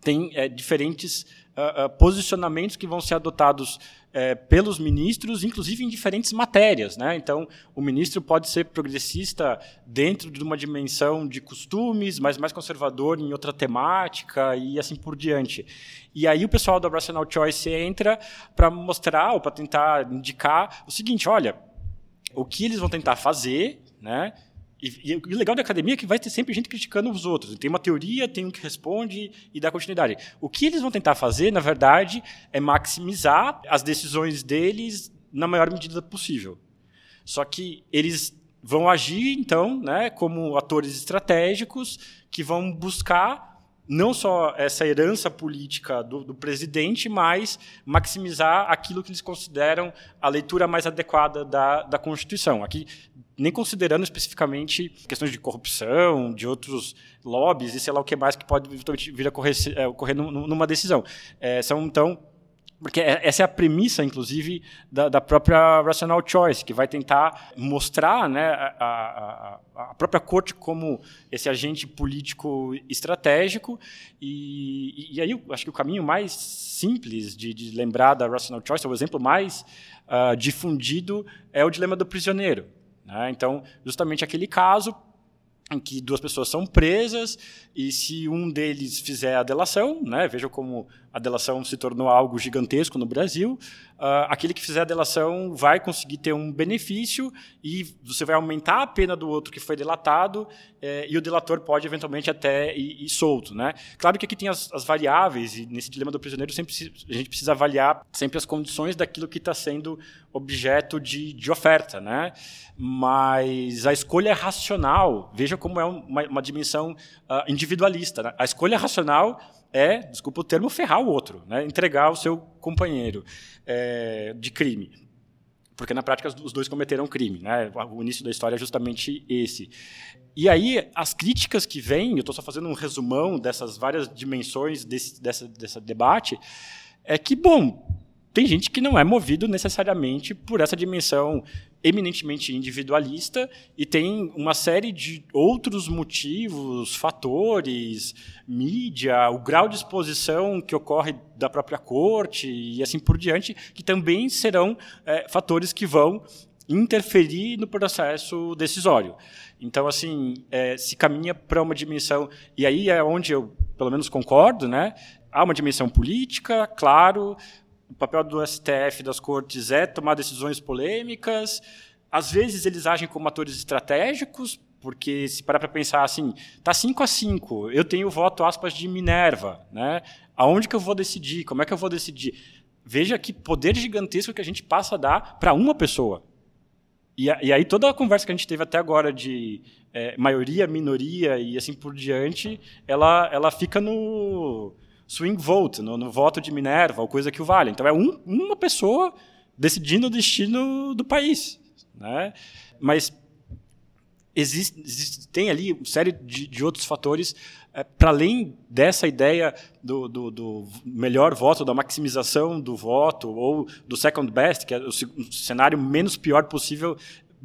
Speaker 2: tem é, diferentes uh, uh, posicionamentos que vão ser adotados é, pelos ministros, inclusive em diferentes matérias. Né? Então, o ministro pode ser progressista dentro de uma dimensão de costumes, mas mais conservador em outra temática e assim por diante. E aí o pessoal da Rational Choice entra para mostrar ou para tentar indicar o seguinte: olha, o que eles vão tentar fazer, né? E, e, o legal da academia é que vai ter sempre gente criticando os outros. Tem uma teoria, tem um que responde e dá continuidade. O que eles vão tentar fazer, na verdade, é maximizar as decisões deles na maior medida possível. Só que eles vão agir, então, né, como atores estratégicos que vão buscar não só essa herança política do, do, presidente, mas maximizar aquilo que eles consideram a leitura mais adequada da, da Constituição. Aqui, nem considerando especificamente questões de corrupção, de outros lobbies e sei lá o que mais que pode vir a ocorrer, é, ocorrer numa decisão. É, são, então, porque é, essa é a premissa, inclusive, da, da, própria Rational Choice, que vai tentar mostrar né, a, a, a, própria corte como esse agente político estratégico. E, e, aí, acho que o caminho mais simples de, de lembrar da Rational Choice, o exemplo mais uh, difundido, é o dilema do prisioneiro. Né? Então, justamente aquele caso em que duas pessoas são presas e se um deles fizer a delação, né, veja como a delação se tornou algo gigantesco no Brasil, uh, aquele que fizer a delação vai conseguir ter um benefício e você vai aumentar a pena do outro que foi delatado eh, e o delator pode eventualmente até ir, ir solto. Né? Claro que aqui tem as, as, variáveis e nesse dilema do prisioneiro sempre a gente precisa avaliar sempre as condições daquilo que está sendo objeto de, de oferta. Né? Mas a escolha racional, veja como é uma, uma dimensão uh, individualista. Né? A escolha racional é, desculpa o termo, ferrar o outro, né? entregar o seu companheiro é, de crime. Porque na prática os dois cometeram crime. Né? O início da história é justamente esse. E aí, as críticas que vêm, eu estou só fazendo um resumão dessas várias dimensões desse, dessa, desse debate, é que, bom, tem gente que não é movido necessariamente por essa dimensão eminentemente individualista e tem uma série de outros motivos, fatores, mídia, o grau de exposição que ocorre da própria corte e assim por diante, que também serão é, fatores que vão interferir no processo decisório. Então, assim, é, se caminha para uma dimensão, e aí é onde eu, pelo menos, concordo, né? Há uma dimensão política, claro, o papel do STF, das cortes, é tomar decisões polêmicas. Às vezes eles agem como atores estratégicos, porque se parar para pensar assim, tá 5 a 5, eu tenho o voto aspas de Minerva, né? Aonde que eu vou decidir? Como é que eu vou decidir? Veja que poder gigantesco que a gente passa a dar para uma pessoa. E, e, aí toda a conversa que a gente teve até agora de é, maioria, minoria e assim por diante, ela, ela fica no swing vote, no, no, voto de Minerva, ou coisa que o vale. Então é um, uma pessoa decidindo o destino do país. Né? Mas existe, existe, tem ali uma série de, de outros fatores é, para além dessa ideia do, do, do, melhor voto, da maximização do voto, ou do second best, que é o cenário menos pior possível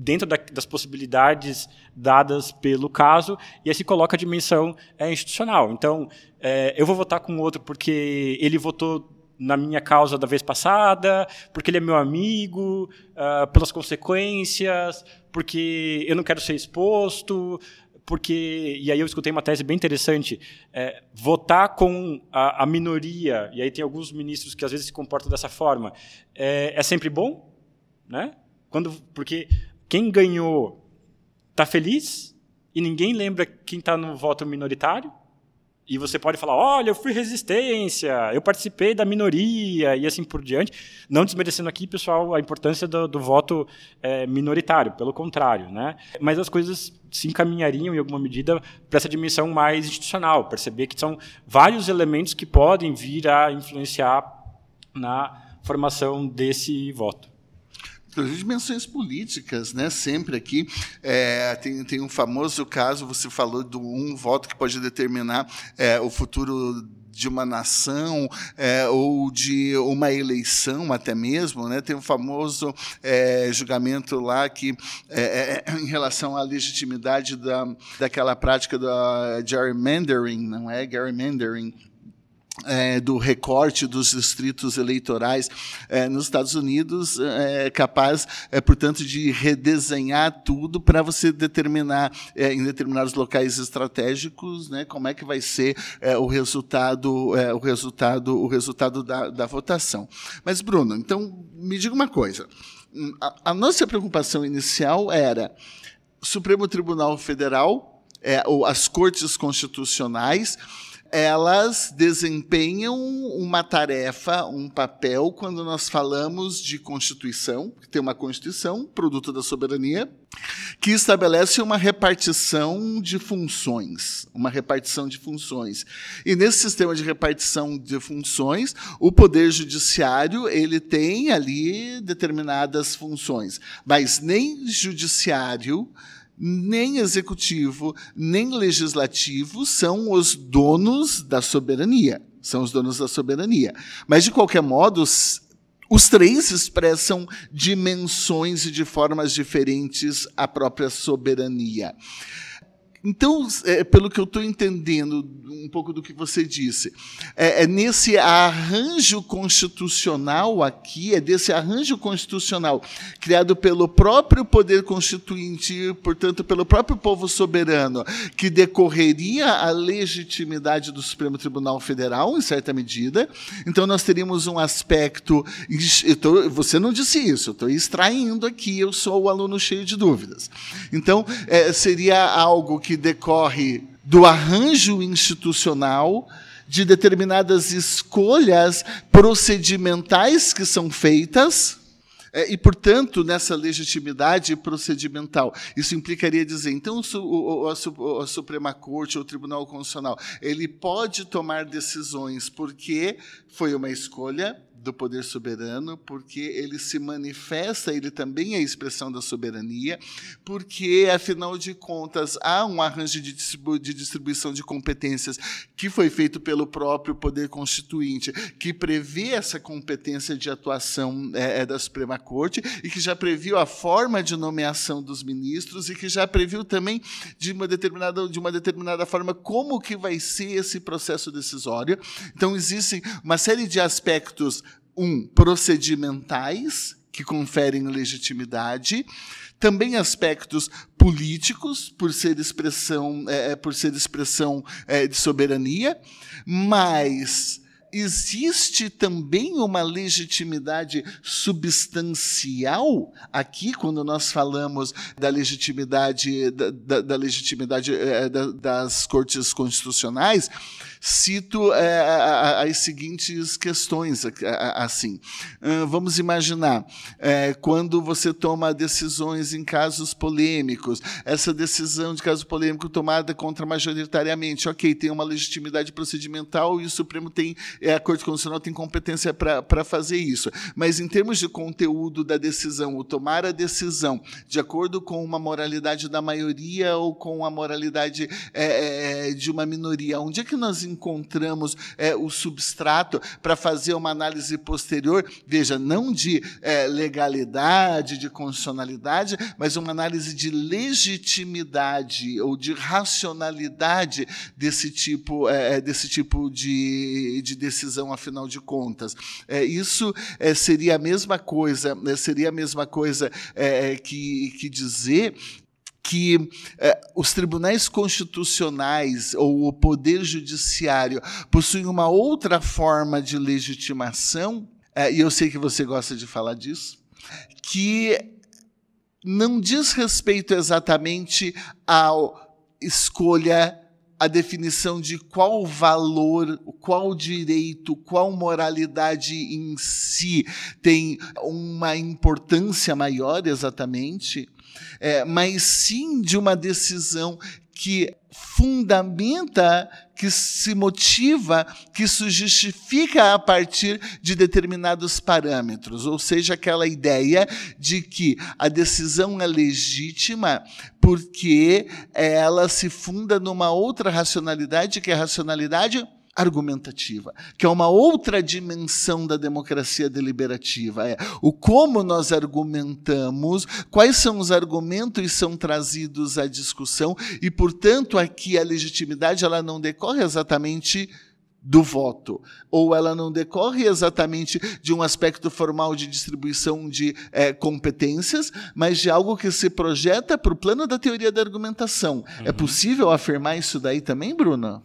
Speaker 2: dentro da, das possibilidades dadas pelo caso, e aí se coloca a dimensão é, institucional. Então, é, eu vou votar com outro porque ele votou na minha causa da vez passada, porque ele é meu amigo, uh, pelas consequências, porque eu não quero ser exposto, porque e aí eu escutei uma tese bem interessante é, votar com a, a, minoria e aí tem alguns ministros que às vezes se comportam dessa forma é, é sempre bom né quando porque quem ganhou está feliz e ninguém lembra quem está no voto minoritário. E você pode falar: olha, eu fui resistência, eu participei da minoria e assim por diante. Não desmerecendo aqui, pessoal, a importância do, do voto é, minoritário, pelo contrário. Né? Mas as coisas se encaminhariam, em alguma medida, para essa dimensão mais institucional perceber que são vários elementos que podem vir a influenciar na formação desse voto
Speaker 1: inclusive dimensões políticas, né? Sempre aqui é, tem, tem um famoso caso. Você falou do um voto que pode determinar é, o futuro de uma nação é, ou de uma eleição até mesmo, né? Tem um famoso é, julgamento lá que é, é em relação à legitimidade da, daquela prática da gerrymandering, não é gerrymandering, é, do recorte dos distritos eleitorais é, nos Estados Unidos é capaz, é, portanto, de redesenhar tudo para você determinar é, em determinados locais estratégicos, né, como é que vai ser é, o resultado, é, o resultado, o resultado da, da votação. Mas Bruno, então me diga uma coisa. A, a nossa preocupação inicial era Supremo Tribunal Federal, é, ou as cortes constitucionais elas desempenham uma tarefa, um papel quando nós falamos de Constituição, que tem uma Constituição, produto da soberania, que estabelece uma repartição de funções, uma repartição de funções. E nesse sistema de repartição de funções, o poder judiciário, ele tem ali determinadas funções, mas nem judiciário nem executivo, nem legislativo são os donos da soberania. São os donos da soberania. Mas, de qualquer modo, os três expressam dimensões e de formas diferentes a própria soberania. Então, é, pelo que eu estou entendendo um pouco do que você disse, é, é, nesse arranjo constitucional aqui, é desse arranjo constitucional criado pelo próprio poder constituinte, portanto, pelo próprio povo soberano, que decorreria a legitimidade do Supremo Tribunal Federal, em certa medida. Então, nós teríamos um aspecto. Tô, você não disse isso, estou extraindo aqui, eu sou o aluno cheio de dúvidas. Então, é, seria algo que que decorre do arranjo institucional, de determinadas escolhas procedimentais que são feitas. É, e, portanto, nessa legitimidade procedimental, isso implicaria dizer, então, a Suprema Corte ou o Tribunal Constitucional, ele pode tomar decisões porque foi uma escolha do poder soberano, porque ele se manifesta, ele também é expressão da soberania, porque, afinal de contas, há um arranjo de, distribu de distribuição de competências que foi feito pelo próprio poder constituinte, que prevê essa competência de atuação é, é, da Suprema Corte e que já previu a forma de nomeação dos ministros e que já previu também de uma determinada, de uma determinada forma como que vai ser esse processo decisório. Então, existem uma série de aspectos um, procedimentais, que conferem legitimidade, também aspectos políticos, por ser expressão, é, é, por ser expressão é, de soberania, mas existe também uma legitimidade substancial aqui quando nós falamos da legitimidade da, da, da legitimidade é, da, das cortes constitucionais cito é, as seguintes questões assim. Vamos imaginar, é, quando você toma decisões em casos polêmicos, essa decisão de caso polêmico tomada contra majoritariamente, ok, tem uma legitimidade procedimental e o Supremo tem, é, a Corte Constitucional tem competência para fazer isso. Mas em termos de conteúdo da decisão, o tomar a decisão de acordo com uma moralidade da maioria ou com a moralidade é, é, de uma minoria, onde é que nós encontramos é, o substrato para fazer uma análise posterior, veja, não de é, legalidade, de constitucionalidade, mas uma análise de legitimidade ou de racionalidade desse tipo, é, é desse tipo de, de decisão, afinal de contas. É, isso é, seria a mesma coisa, né, seria a mesma coisa é, que, que dizer que eh, os tribunais constitucionais ou o poder judiciário possuem uma outra forma de legitimação, eh, e eu sei que você gosta de falar disso, que não diz respeito exatamente à escolha a definição de qual valor, qual direito, qual moralidade em si tem uma importância maior exatamente, é, mas sim de uma decisão que fundamenta, que se motiva, que se justifica a partir de determinados parâmetros, ou seja, aquela ideia de que a decisão é legítima porque ela se funda numa outra racionalidade, que é a racionalidade argumentativa, que é uma outra dimensão da democracia deliberativa, é o como nós argumentamos, quais são os argumentos que são trazidos à discussão e, portanto, aqui a legitimidade ela não decorre exatamente do voto, ou ela não decorre exatamente de um aspecto formal de distribuição de é, competências, mas de algo que se projeta para o plano da teoria da argumentação. É uhum. É possível afirmar isso daí também, Bruno?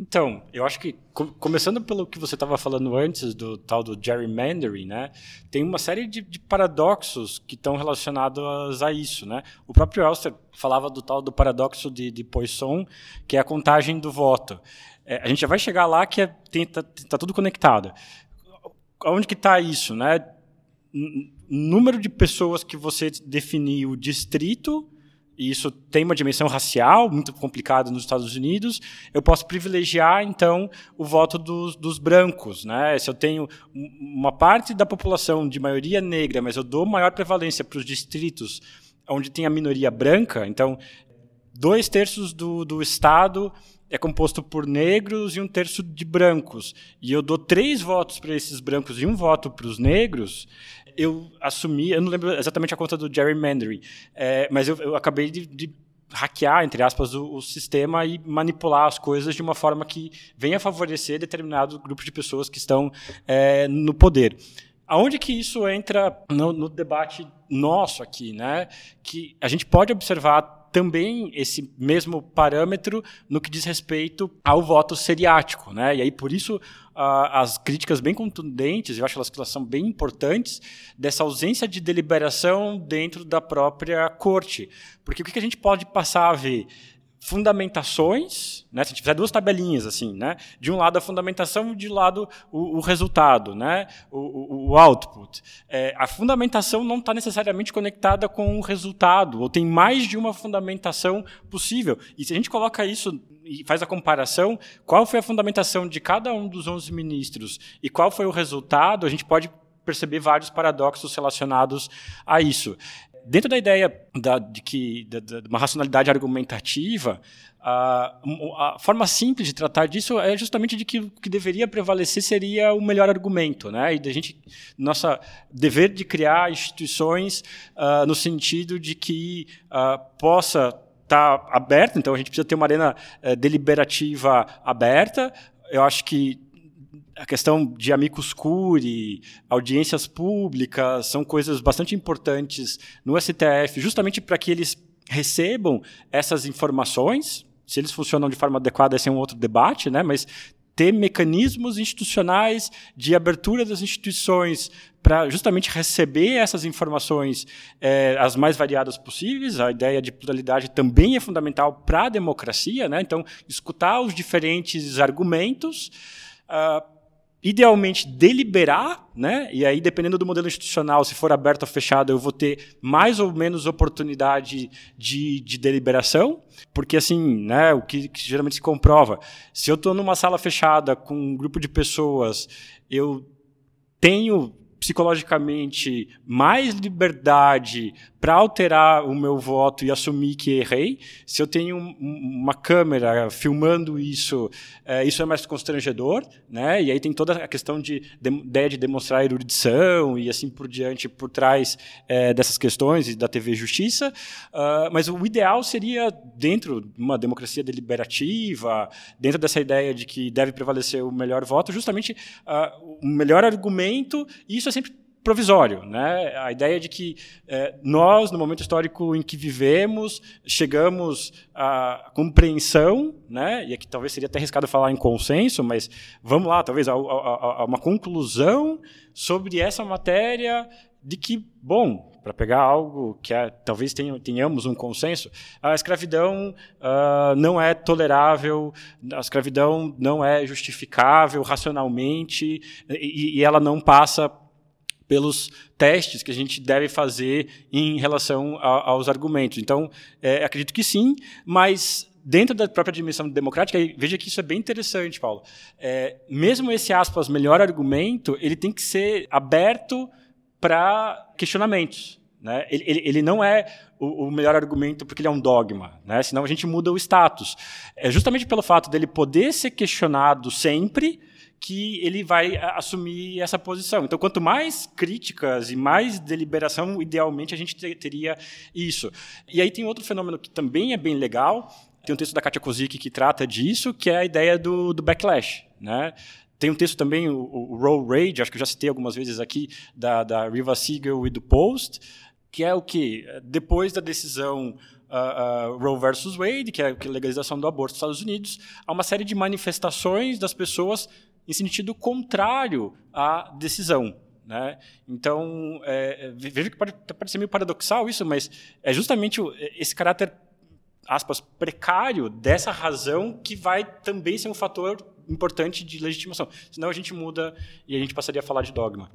Speaker 2: Então, eu acho que, começando pelo que você estava falando antes, do tal do gerrymandering, né, tem uma série de, de paradoxos que estão relacionados a isso. Né? O próprio Elster falava do tal do paradoxo de, de Poisson, que é a contagem do voto. É, a gente já vai chegar lá que está é, tá, tá tudo conectado. Onde que está isso, né? número de pessoas que você definiu distrito, e isso tem uma dimensão racial muito complicada nos Estados Unidos, eu posso privilegiar, então, o voto dos, dos, brancos. Né? Se eu tenho uma parte da população de maioria negra, mas eu dou maior prevalência para os distritos onde tem a minoria branca, então, dois terços do, do Estado é composto por negros e um terço de brancos, e eu dou três votos para esses brancos e um voto para os negros, eu assumi, eu não lembro exatamente a conta do gerrymandering, é, mas eu, eu acabei de, de hackear, entre aspas, o, o, sistema e manipular as coisas de uma forma que venha favorecer determinado grupo de pessoas que estão é, no poder. Aonde que isso entra no, no, debate nosso aqui, né? Que a gente pode observar também esse mesmo parâmetro no que diz respeito ao voto seriático. Né? E aí, por isso, as críticas bem contundentes, eu acho que elas são bem importantes, dessa ausência de deliberação dentro da própria corte. Porque o que a gente pode passar a ver? Fundamentações, né? Se a gente fizer duas tabelinhas assim, né? De um lado a fundamentação de lado o, o resultado, né? O, o, o output. É, a fundamentação não está necessariamente conectada com o resultado, ou tem mais de uma fundamentação possível. E se a gente coloca isso e faz a comparação, qual foi a fundamentação de cada um dos 11 ministros e qual foi o resultado, a gente pode perceber vários paradoxos relacionados a isso dentro da ideia da, de que de, de uma racionalidade argumentativa, a, a, forma simples de tratar disso é justamente de que o que deveria prevalecer seria o melhor argumento, né? E da gente nossa dever de criar instituições uh, no sentido de que uh, possa estar tá aberta, então a gente precisa ter uma arena uh, deliberativa aberta. Eu acho que a questão de amicus curi, audiências públicas, são coisas bastante importantes no STF, justamente para que eles recebam essas informações. Se eles funcionam de forma adequada, esse é um outro debate, né? mas ter mecanismos institucionais de abertura das instituições para justamente receber essas informações é, as mais variadas possíveis. A ideia de pluralidade também é fundamental para a democracia, né? então escutar os diferentes argumentos. Uh, idealmente deliberar, né? E aí dependendo do modelo institucional, se for aberto ou fechado, eu vou ter mais ou menos oportunidade de, de deliberação, porque assim, né? O que, que geralmente se comprova, se eu estou numa sala fechada com um grupo de pessoas, eu tenho psicologicamente mais liberdade para alterar o meu voto e assumir que errei. Se eu tenho um, uma câmera filmando isso, é, isso é mais constrangedor, né? E aí tem toda a questão de, de ideia de demonstrar erudição e assim por diante por trás é, dessas questões da TV Justiça. Uh, mas o ideal seria dentro de uma democracia deliberativa, dentro dessa ideia de que deve prevalecer o melhor voto, justamente uh, o melhor argumento. E isso é sempre provisório. Né? A ideia de que é, nós, no momento histórico em que vivemos, chegamos à compreensão, né? e aqui talvez seria até arriscado falar em consenso, mas vamos lá, talvez a, a, a uma conclusão sobre essa matéria de que, bom, para pegar algo que é, talvez tenhamos um consenso, a escravidão uh, não é tolerável, a escravidão não é justificável racionalmente e, e ela não passa pelos testes que a gente deve fazer em relação a, aos argumentos. Então, é, acredito que sim, mas dentro da própria dimensão democrática, veja que isso é bem interessante, Paulo. É, mesmo esse aspas melhor argumento, ele tem que ser aberto para questionamentos. Né? Ele, ele, ele, não é o, o, melhor argumento porque ele é um dogma, né? senão a gente muda o status. É justamente pelo fato dele poder ser questionado sempre que ele vai assumir essa posição. Então, quanto mais críticas e mais deliberação, idealmente a gente teria isso. E aí tem outro fenômeno que também é bem legal. Tem um texto da Katia Kozik que trata disso, que é a ideia do, do backlash. Né? Tem um texto também, o, o Roll Rage, acho que eu já citei algumas vezes aqui, da, da Riva Siegel e do Post, que é o que? Depois da decisão uh, uh, Roe versus Wade, que é a legalização do aborto nos Estados Unidos, há uma série de manifestações das pessoas em sentido contrário à decisão. Né? Então, é, é vejo que pode parecer meio paradoxal isso, mas é justamente esse caráter aspas, precário dessa razão que vai também ser um fator importante de legitimação. Senão a gente muda e a gente passaria a falar de dogma.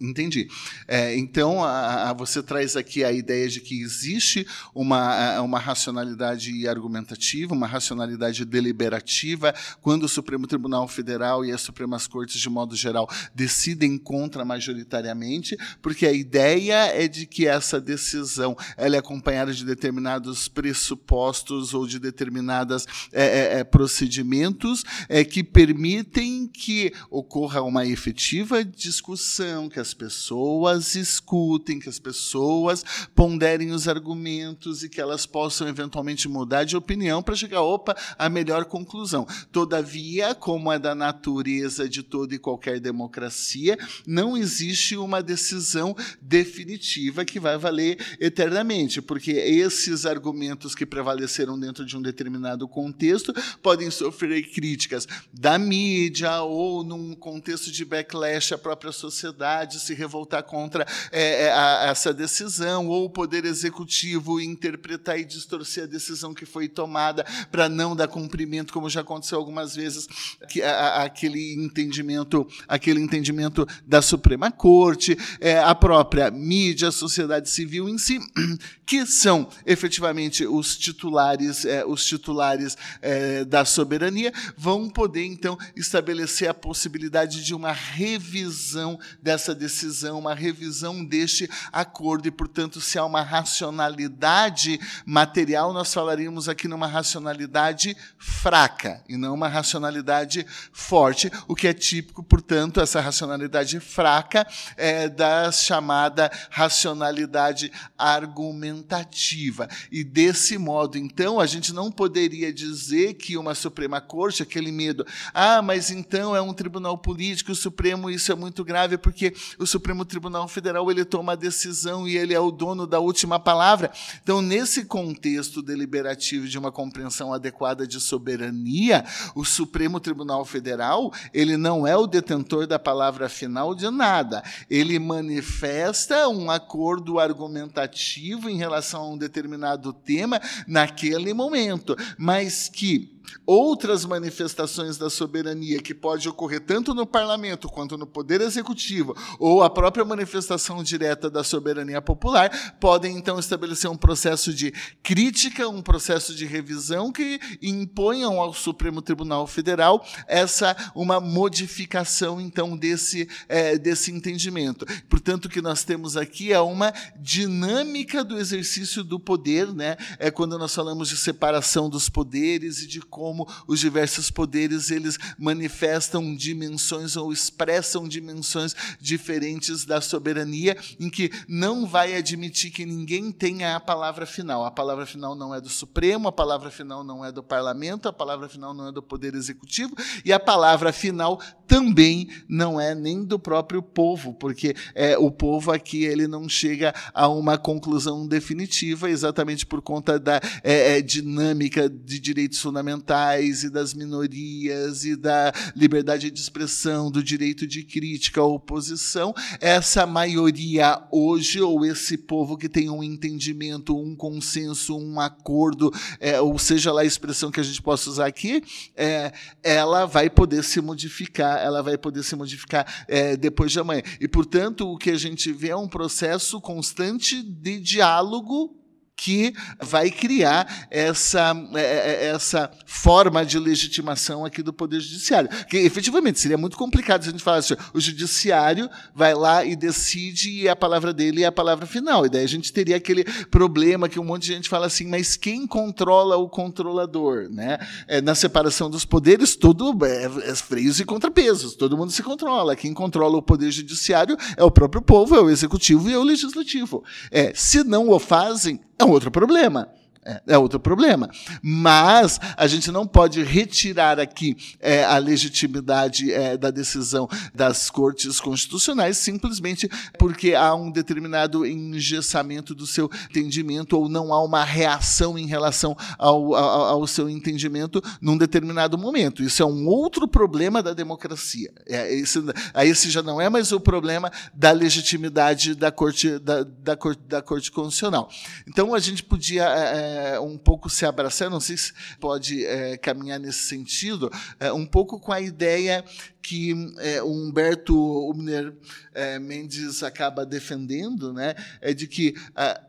Speaker 1: Entendi. É, então, a, a, você traz aqui a ideia de que existe uma, uma racionalidade argumentativa, uma racionalidade deliberativa, quando o Supremo Tribunal Federal e as Supremas Cortes, de modo geral, decidem contra majoritariamente, porque a ideia é de que essa decisão ela é acompanhada de determinados pressupostos ou de determinados é, é, é, procedimentos é, que permitem que ocorra uma efetiva discussão que as pessoas escutem, que as pessoas ponderem os argumentos e que elas possam eventualmente mudar de opinião para chegar, opa, à melhor conclusão. Todavia, como é da natureza de toda e qualquer democracia, não existe uma decisão definitiva que vai valer eternamente, porque esses argumentos que prevaleceram dentro de um determinado contexto podem sofrer críticas da mídia ou num contexto de backlash à própria sociedade se revoltar contra é, é, a, essa decisão, ou o Poder Executivo interpretar e distorcer a decisão que foi tomada para não dar cumprimento, como já aconteceu algumas vezes, que, a, a, aquele entendimento, aquele entendimento da Suprema Corte, é, a própria mídia, a sociedade civil em si, que são efetivamente os titulares, é, os titulares é, da soberania, vão poder então estabelecer a possibilidade de uma revisão dessa dessa decisão, uma revisão deste acordo, e, portanto, se há uma racionalidade material, nós falaríamos aqui numa racionalidade fraca e não uma racionalidade forte, o que é típico, portanto, essa racionalidade fraca é da chamada racionalidade argumentativa. E desse modo, então, a gente não poderia dizer que uma Suprema Corte, aquele medo, ah, mas então é um tribunal político, o Supremo, isso é muito grave, porque o Supremo Tribunal Federal ele toma a decisão e ele é o dono da última palavra. Então, nesse contexto deliberativo de uma compreensão adequada de soberania, o Supremo Tribunal Federal ele não é o detentor da palavra final de nada. Ele manifesta um acordo argumentativo em relação a um determinado tema naquele momento, mas que outras manifestações da soberania que pode ocorrer tanto no parlamento quanto no poder executivo, ou a própria manifestação direta da soberania popular, podem então estabelecer um processo de crítica, um processo de revisão que imponham ao Supremo Tribunal Federal essa uma modificação então desse é, desse entendimento. Portanto, o que nós temos aqui é uma dinâmica do exercício do poder, né? É quando nós falamos de separação dos poderes e de como os diversos poderes eles manifestam dimensões ou expressam dimensões diferentes da soberania, em que não vai admitir que ninguém tenha a palavra final. A palavra final não é do Supremo, a palavra final não é do Parlamento, a palavra final não é do Poder Executivo e a palavra final também não é nem do próprio povo, porque é, o povo aqui ele não chega a uma conclusão definitiva exatamente por conta da é, é, dinâmica de direitos fundamentais fundamentais e das minorias e da liberdade de expressão, do direito de crítica oposição, essa maioria hoje, ou esse povo que tem um entendimento, um consenso, um acordo, é, ou seja lá a expressão que a gente possa usar aqui, é, ela vai poder se modificar, ela vai poder se modificar é, depois de amanhã. E, portanto, o que a gente vê é um processo constante de diálogo que vai criar essa, é, é, é, essa forma de legitimação aqui do Poder Judiciário. Que efetivamente seria muito complicado se a gente falasse assim, o Judiciário vai lá e decide e a palavra dele é a palavra final. E daí a gente teria aquele problema que um monte de gente fala assim, mas quem controla o controlador? Né? É, na separação dos poderes, tudo é, é freios e contrapesos, todo mundo se controla. Quem controla o Poder Judiciário é o próprio povo, é o Executivo e é o Legislativo. É, se não o fazem, é um outro problema. É, é, outro problema. Mas a gente não pode retirar aqui é, a legitimidade é, da decisão das cortes constitucionais simplesmente porque há um determinado engessamento do seu entendimento ou não há uma reação em relação ao, ao, ao seu entendimento num determinado momento. Isso é um outro problema da democracia. É, esse, esse já não é mais o problema da legitimidade da corte, da, da corte, da corte constitucional. Então a gente podia é, um pouco se abraçar, não sei se pode é, caminhar nesse sentido, é, um pouco com a ideia que é, o Humberto Humner é, Mendes acaba defendendo, né, é de que a,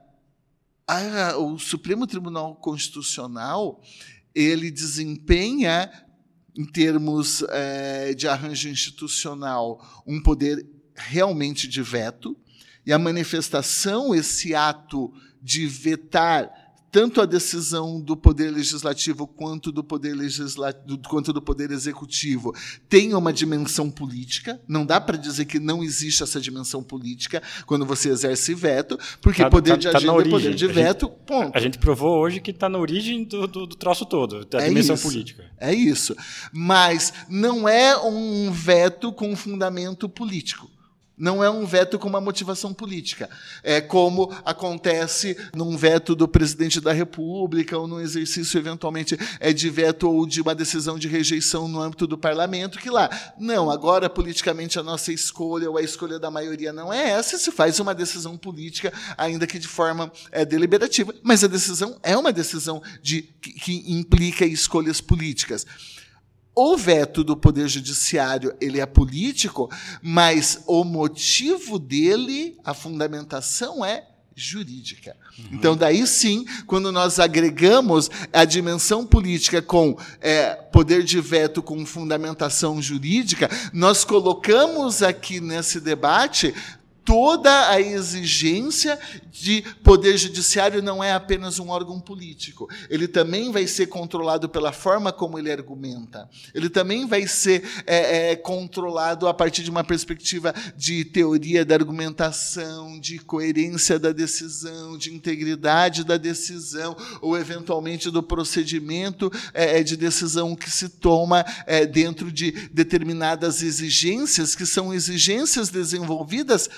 Speaker 1: a, o Supremo Tribunal Constitucional ele desempenha em termos de arranjo institucional um poder realmente de veto e a manifestação esse ato de vetar tanto a decisão do poder legislativo quanto do poder legislativo quanto do poder executivo tem uma dimensão política. Não dá para dizer que não existe essa dimensão política quando você exerce veto, porque tá, poder tá, de tá agenda e poder de veto.
Speaker 2: A gente, ponto. A gente provou hoje que está na origem do, do, do, troço todo, da é dimensão
Speaker 1: isso,
Speaker 2: política.
Speaker 1: É isso. Mas não é um veto com fundamento político. Não é um veto com uma motivação política. É como acontece num veto do presidente da República ou num exercício, eventualmente, é de veto ou de uma decisão de rejeição no âmbito do parlamento, que lá, não, agora politicamente a nossa escolha ou a escolha da maioria não é essa, se faz uma decisão política, ainda que de forma é, deliberativa, mas a decisão é uma decisão de, que, que implica escolhas políticas o veto do poder judiciário ele é político, mas o motivo dele, a fundamentação é jurídica. Uhum. Então, daí sim, quando nós agregamos a dimensão política com é, poder de veto com fundamentação jurídica, nós colocamos aqui nesse debate toda a exigência de poder judiciário não é apenas um órgão político. Ele também vai ser controlado pela forma como ele argumenta. Ele também vai ser é, é, controlado a partir de uma perspectiva de teoria da argumentação, de coerência da decisão, de integridade da decisão, ou eventualmente do procedimento é, é de decisão que se toma é, dentro de determinadas exigências, que são exigências desenvolvidas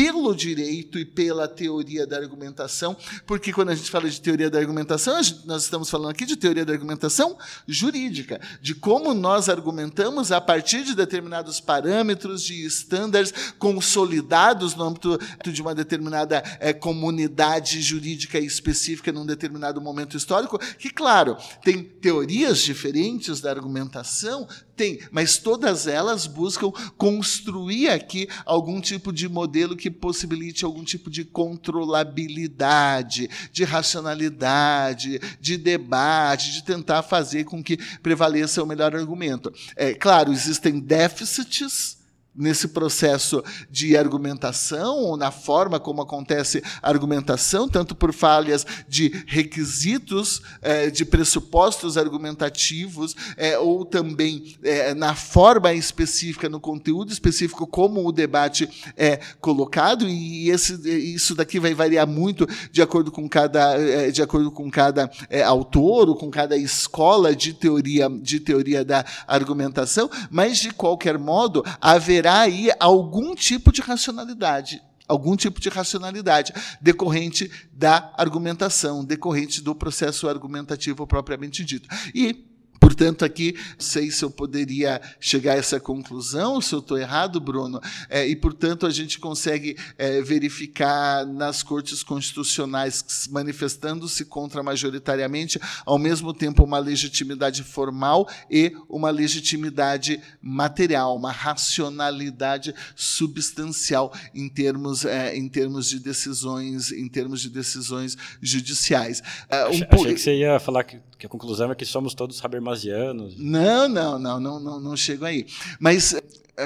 Speaker 1: pelo direito e pela teoria da argumentação, porque quando a gente fala de teoria da argumentação, nós estamos falando aqui de teoria da argumentação jurídica, de como nós argumentamos a partir de determinados parâmetros, de estándares consolidados no âmbito de uma determinada é, comunidade jurídica específica num determinado momento histórico, que, claro, tem teorias diferentes da argumentação, tem, mas todas elas buscam construir aqui algum tipo de modelo que possibilite algum tipo de controlabilidade, de racionalidade, de debate, de tentar fazer com que prevaleça o melhor argumento. É claro, existem déficits nesse processo de argumentação, ou na forma como acontece a argumentação, tanto por falhas de requisitos, é, de pressupostos argumentativos, é, ou também é, na forma específica, no conteúdo específico, como o debate é colocado, e esse, isso daqui vai variar muito de acordo com cada, de acordo com cada autor, ou com cada escola de teoria, de teoria da argumentação, mas, de qualquer modo, haverá haverá aí algum tipo de racionalidade algum tipo de racionalidade decorrente da argumentação, decorrente do processo argumentativo propriamente dito. E Portanto, aqui, sei se eu poderia chegar a essa conclusão, se eu estou errado, Bruno, é, e, portanto, a gente consegue é, verificar nas cortes constitucionais manifestando-se contra majoritariamente, ao mesmo tempo, uma legitimidade formal e uma legitimidade material, uma racionalidade substancial em termos, é, em termos de decisões, em termos de decisões judiciais.
Speaker 2: É, um Achei que você ia falar que, que a conclusão é que somos todos Habermas habermasianos.
Speaker 1: Não, não, não, não, não, não chego aí. Mas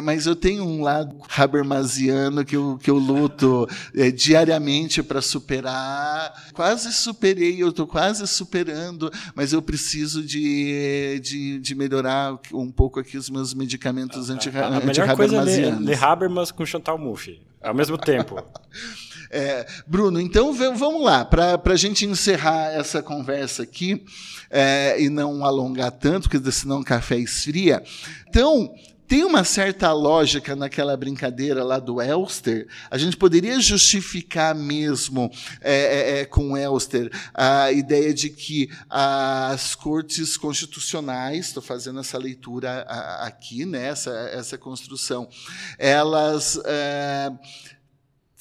Speaker 1: mas eu tenho um lado habermasiano que eu, que eu luto é, diariamente para superar. Quase superei, eu estou quase superando, mas eu preciso de, de, de, melhorar um pouco aqui os meus medicamentos anti-habermasianos.
Speaker 2: A, melhor coisa é ler, ler Habermas com Chantal Mouffe, ao mesmo tempo.
Speaker 1: É, Bruno, então vamos lá, para a gente encerrar essa conversa aqui é, e não alongar tanto, porque senão o café esfria. Então, tem uma certa lógica naquela brincadeira lá do Elster. A gente poderia justificar mesmo é, é, é com Elster a ideia de que as cortes constitucionais, estou fazendo essa leitura aqui, né, essa, essa construção, elas é,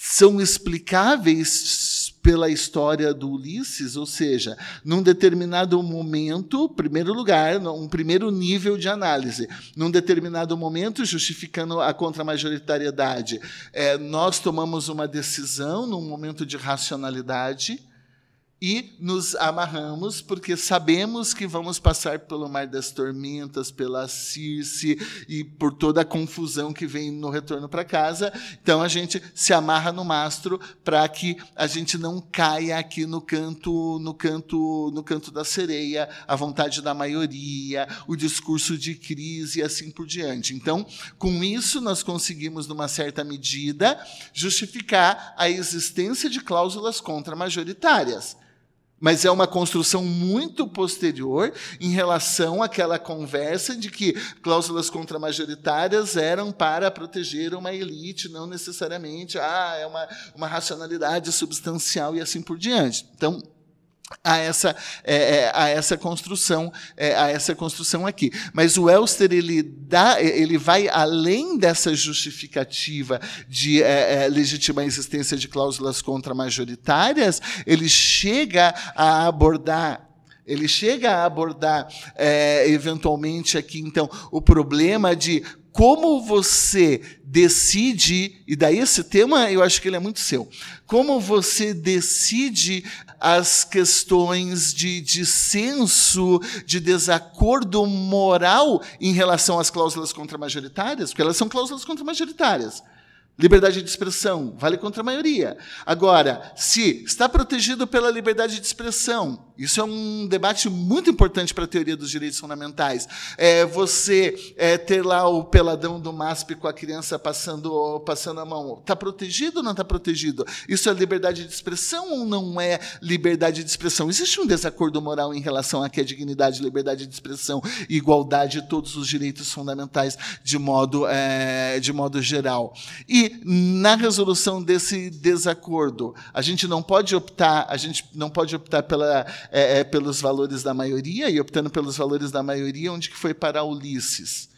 Speaker 1: são explicáveis pela história do Ulisses, ou seja, num determinado momento, primeiro lugar, um primeiro nível de análise, num determinado momento, justificando a contramajoritariedade, é, nós tomamos uma decisão num momento de racionalidade e nos amarramos porque sabemos que vamos passar pelo mar das tormentas, pela Circe e por toda a confusão que vem no retorno para casa. Então a gente se amarra no mastro para que a gente não caia aqui no canto, no canto, no canto da sereia, a vontade da maioria, o discurso de crise e assim por diante. Então, com isso nós conseguimos numa certa medida justificar a existência de cláusulas contra-majoritárias mas é uma construção muito posterior em relação àquela conversa de que cláusulas contramajoritárias eram para proteger uma elite, não necessariamente ah, é uma, uma racionalidade substancial e assim por diante. Então, a essa, é, é, a essa construção é, a essa construção aqui. Mas o Elster ele dá ele vai além dessa justificativa de é, é legitimar a existência de cláusulas contramajoritárias ele chega a abordar ele chega a abordar é, eventualmente aqui então o problema de como você decide, e daí esse tema eu acho que ele é muito seu, como você decide as questões de dissenso, de desacordo moral em relação às cláusulas contramajoritárias, porque elas são cláusulas contramajoritárias. Liberdade de expressão vale contra a maioria. Agora, se está protegido pela liberdade de expressão, isso é um debate muito importante para a teoria dos direitos fundamentais. É você é, ter lá o peladão do MASP com a criança passando, passando a mão. Está protegido ou não está protegido? Isso é liberdade de expressão ou não é liberdade de expressão? Existe um desacordo moral em relação a que a dignidade, liberdade de expressão, igualdade e todos os direitos fundamentais de modo, é, de modo geral. E na resolução desse desacordo, a gente não pode optar, a gente não pode optar pela, é, é, pelos valores da maioria, e optando pelos valores da maioria, onde que foi para Ulisses?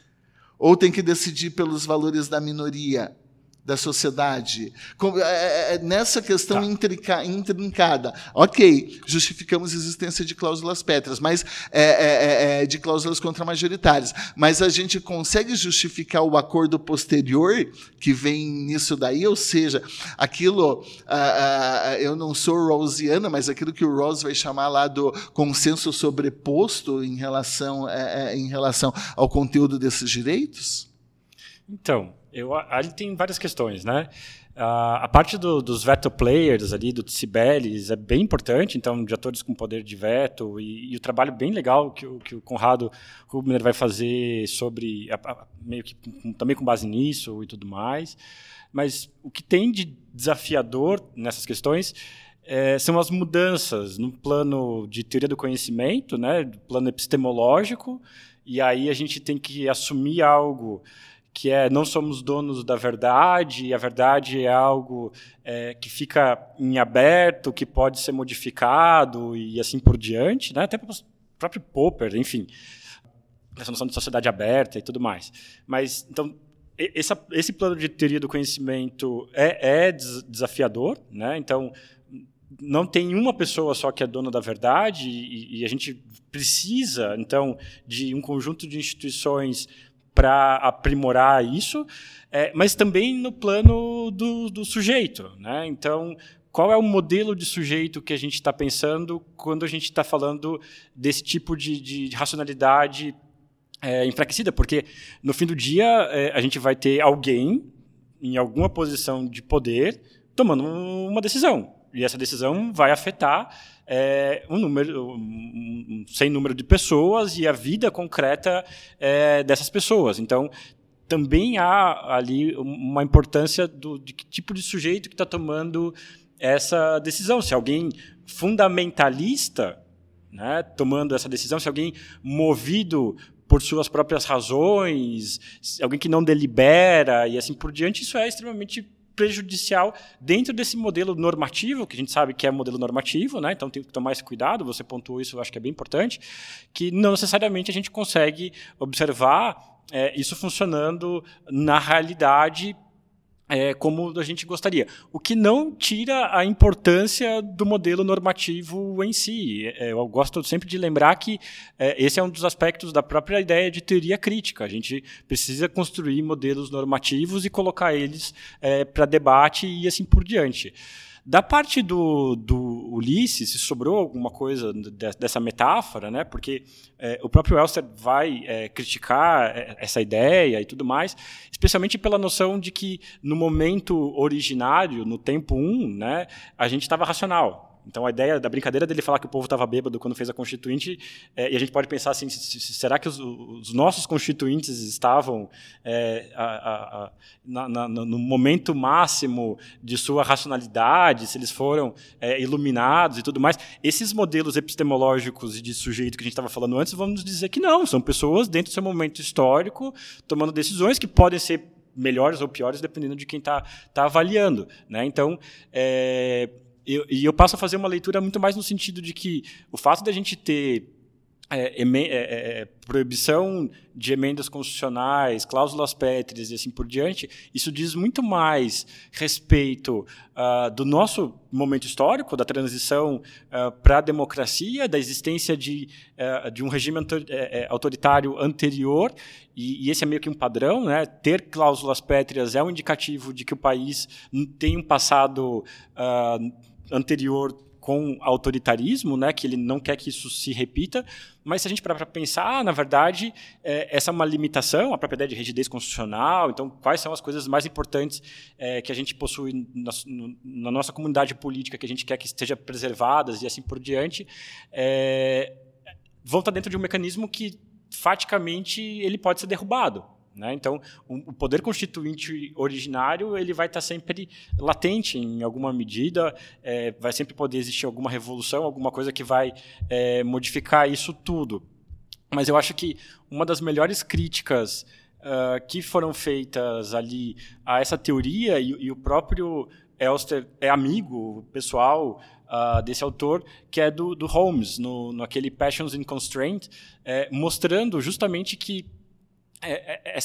Speaker 1: Ou tem que decidir pelos valores da minoria? Da sociedade. É, é, é, nessa questão tá. intrica, intrincada. Ok, justificamos a existência de cláusulas pétreas, mas é, é, é, de cláusulas contramajoritárias. Mas a gente consegue justificar o acordo posterior que vem nisso daí, ou seja, aquilo. eu não sou Rawlsiana, mas aquilo que o Rawls vai chamar lá do consenso sobreposto em relação, em relação ao conteúdo desses direitos?
Speaker 2: Então, eu, ali tem várias questões, né? a parte do, dos veto players ali, do Cibeles, é bem importante, então, de atores com poder de veto, e, e o trabalho bem legal que, que o Conrado Rubner vai fazer sobre, a, a, meio que também com base nisso e tudo mais. Mas o que tem de desafiador nessas questões é, são as mudanças no plano de teoria do conhecimento, né, do plano epistemológico, e aí a gente tem que assumir algo que é não somos donos da verdade, e a verdade é algo é, que fica em aberto, que pode ser modificado e assim por diante, né? até para o próprio Popper, enfim, essa noção de sociedade aberta e tudo mais. Mas, então, essa, esse plano de teoria do conhecimento é, é desafiador, né? então, não tem uma pessoa só que é dona da verdade e, e a gente precisa, então, de um conjunto de instituições para aprimorar isso, é, mas também no plano do, do sujeito. Né? Então, qual é o modelo de sujeito que a gente está pensando quando a gente está falando desse tipo de, de racionalidade é, enfraquecida? Porque, no fim do dia, é, a gente vai ter alguém em alguma posição de poder tomando uma decisão. E essa decisão vai afetar é, um número, um, sem número de pessoas e a vida concreta é, dessas pessoas. Então, também há ali uma importância do, de que tipo de sujeito que está tomando essa decisão. Se alguém fundamentalista, né, tomando essa decisão, se alguém movido por suas próprias razões, alguém que não delibera e assim por diante, isso é extremamente prejudicial dentro desse modelo normativo, que a gente sabe que é modelo normativo, né? então tem que tomar esse cuidado, você pontuou isso, eu acho que é bem importante, que não necessariamente a gente consegue observar é, isso funcionando na realidade é, como a gente gostaria. O que não tira a importância do modelo normativo em si. É, eu gosto sempre de lembrar que é, esse é um dos aspectos da própria ideia de teoria crítica. A gente precisa construir modelos normativos e colocar eles é, para debate e assim por diante. Da parte do, do Ulisses, se sobrou alguma coisa de, dessa metáfora, né? porque é, o próprio Elster vai é, criticar é, essa ideia e tudo mais, especialmente pela noção de que no momento originário, no tempo 1, né, a gente estava racional. Então a ideia da brincadeira dele falar que o povo estava bêbado quando fez a Constituinte, é, e a gente pode pensar assim, será que os, os nossos constituintes estavam é, a, a, a, na, na, no momento máximo de sua racionalidade, se eles foram é, iluminados e tudo mais? Esses modelos epistemológicos de sujeito que a gente estava falando antes, vamos dizer que não, são pessoas dentro do seu momento histórico, tomando decisões que podem ser melhores ou piores, dependendo de quem está tá avaliando. Né? Então, é, eu, e eu passo a fazer uma leitura muito mais no sentido de que o fato de a gente ter é, é, é, é, proibição de emendas constitucionais, cláusulas pétreas e assim por diante, isso diz muito mais respeito uh, do nosso momento histórico, da transição uh, para a democracia, da existência de, uh, de um regime autoritário anterior, e, e, esse é meio que um padrão, né? ter cláusulas pétreas é um indicativo de que o país tem um passado anterior com autoritarismo, né, que ele não quer que isso se repita, mas se a gente parar para pensar, na verdade, é, essa é uma limitação, a própria ideia de rigidez constitucional, então quais são as coisas mais importantes é, que a gente possui na, na, nossa comunidade política, que a gente quer que estejam preservadas e assim por diante, é, vão estar dentro de um mecanismo que, faticamente, ele pode ser derrubado. Né? Então, o, poder constituinte originário ele vai estar sempre latente em alguma medida, é, vai sempre poder existir alguma revolução, alguma coisa que vai é, modificar isso tudo. Mas eu acho que uma das melhores críticas uh, que foram feitas ali a essa teoria, e, e o próprio Elster é amigo pessoal uh, desse autor, que é do, do Holmes, no, no aquele Passions in Constraint, é, mostrando justamente que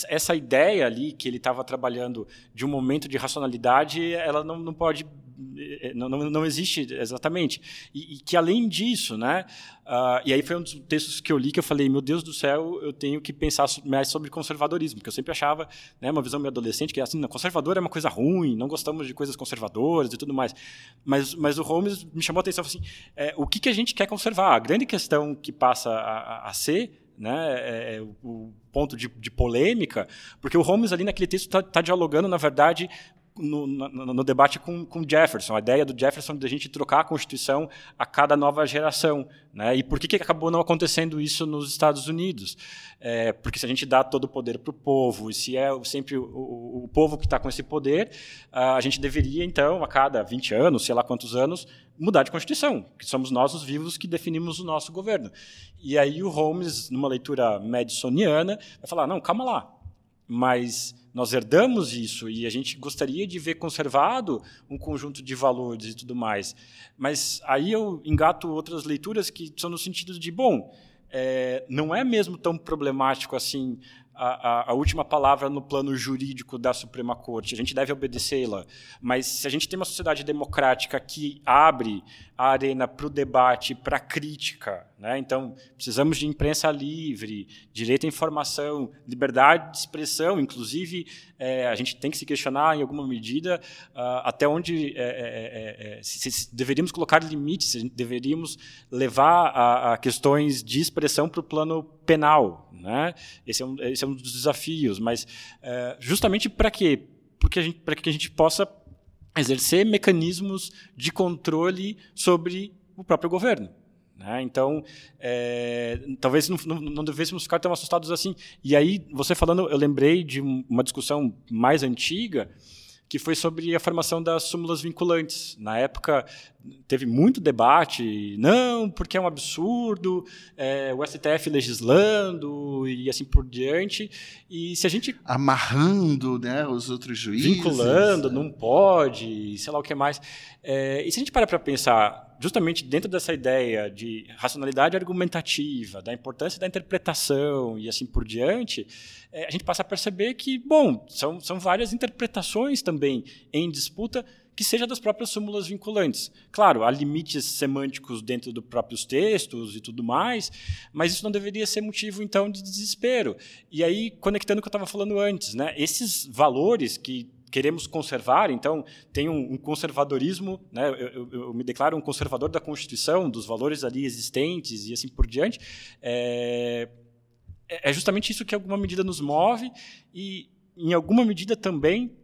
Speaker 2: essa ideia ali que ele estava trabalhando de um momento de racionalidade, ela não, não pode, é, não, não, existe exatamente. E, e, que além disso, né? Uh, e aí foi um dos textos que eu li que eu falei, meu Deus do céu, eu tenho que pensar mais sobre conservadorismo, porque eu sempre achava, né, uma visão meio adolescente que assim, conservador é uma coisa ruim, não gostamos de coisas conservadoras e tudo mais. Mas, mas o Holmes me chamou a atenção assim, é, o que, que a gente quer conservar? A grande questão que passa a, a ser né, é, é o ponto de, de, polêmica, porque o Holmes ali naquele texto está tá dialogando, na verdade, no, no, no, debate com, com Jefferson, a ideia do Jefferson de a gente trocar a Constituição a cada nova geração. Né? E por que, que acabou não acontecendo isso nos Estados Unidos? É, porque se a gente dá todo o poder para o povo, e se é sempre o, o, o povo que está com esse poder, a gente deveria, então, a cada 20 anos, sei lá quantos anos, mudar de Constituição, que somos nós os vivos que definimos o nosso governo. E aí o Holmes, numa leitura madisoniana, vai falar, não, calma lá, mas nós herdamos isso e a gente gostaria de ver conservado um conjunto de valores e tudo mais. Mas aí eu engato outras leituras que são no sentido de, bom, é, não é mesmo tão problemático assim a, a, última palavra no plano jurídico da Suprema Corte. A gente deve obedecê-la. Mas se a gente tem uma sociedade democrática que abre a arena para o debate, para a crítica, né? então precisamos de imprensa livre, direito à informação, liberdade de expressão, inclusive é, a gente tem que se questionar em alguma medida uh, até onde é, é, é, é se, se deveríamos colocar limites, se deveríamos levar a, a questões de expressão para o plano penal. Né? Esse, é um, esse é um dos desafios, mas é, justamente para quê? Para que a gente possa exercer mecanismos de controle sobre o próprio governo. Né? Então, é, talvez não, não, não, devêssemos ficar tão assustados assim. E aí, você falando, eu lembrei de uma discussão mais antiga, que foi sobre a formação das súmulas vinculantes. Na época, teve muito debate, não, porque é um absurdo, é, o STF legislando e assim por diante. E se a gente.
Speaker 1: Amarrando né, os outros juízes.
Speaker 2: Vinculando, não pode, sei lá o que mais. É, e se a gente para para pensar, justamente dentro dessa ideia de racionalidade argumentativa, da importância da interpretação e assim por diante, é, a gente passa a perceber que, bom, são, são várias interpretações também em disputa que seja das próprias súmulas vinculantes. Claro, há limites semânticos dentro dos próprios textos e tudo mais, mas isso não deveria ser motivo, então, de desespero. E aí, conectando o que eu estava falando antes, né, esses valores que queremos conservar, então tem um, um conservadorismo, né? Eu, eu, eu, me declaro um conservador da Constituição, dos valores ali existentes e assim por diante. É, é justamente isso que, alguma medida, nos move e, em alguma medida, também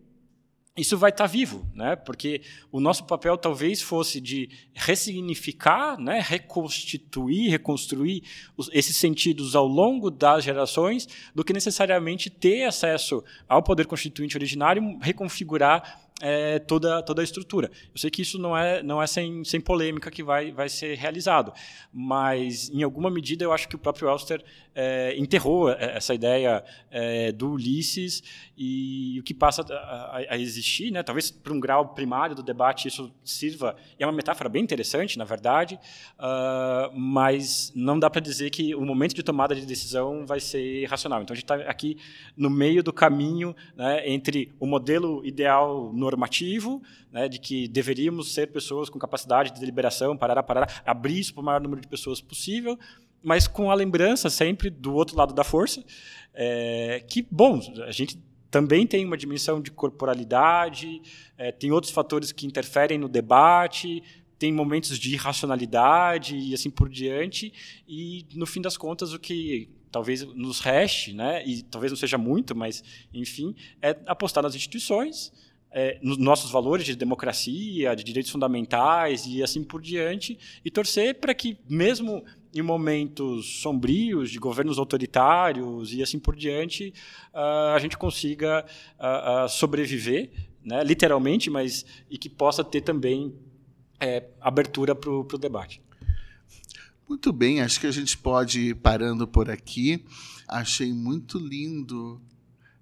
Speaker 2: isso vai estar vivo, né? Porque o nosso papel talvez fosse de ressignificar, né? reconstituir, reconstruir os, esses sentidos ao longo das gerações, do que necessariamente ter acesso ao poder constituinte originário, reconfigurar é, toda, toda a estrutura. Eu sei que isso não é, não é sem, sem polêmica que vai, vai ser realizado, mas, em alguma medida, eu acho que o próprio Elster é, enterrou essa ideia é, do Ulisses e o que passa a, a existir, né, talvez para um grau primário do debate isso sirva, e é uma metáfora bem interessante, na verdade, uh, mas não dá para dizer que o momento de tomada de decisão vai ser racional. Então, a gente está aqui no meio do caminho né, entre o modelo ideal normativo, né, de que deveríamos ser pessoas com capacidade de deliberação, parar, parar, abrir isso para o maior número de pessoas possível, mas com a lembrança sempre do outro lado da força, é, que, bom, a gente também tem uma dimensão de corporalidade, é, tem outros fatores que interferem no debate, tem momentos de irracionalidade e assim por diante, e no fim das contas o que talvez nos reste, né, e talvez não seja muito, mas enfim, é apostar nas instituições, é, nos nossos valores de democracia, de direitos fundamentais e assim por diante, e torcer para que, mesmo em momentos sombrios, de governos autoritários e assim por diante, uh, a gente consiga uh, uh, sobreviver, né, literalmente, mas e que possa ter também é, abertura para o debate.
Speaker 1: Muito bem, acho que a gente pode ir parando por aqui. Achei muito lindo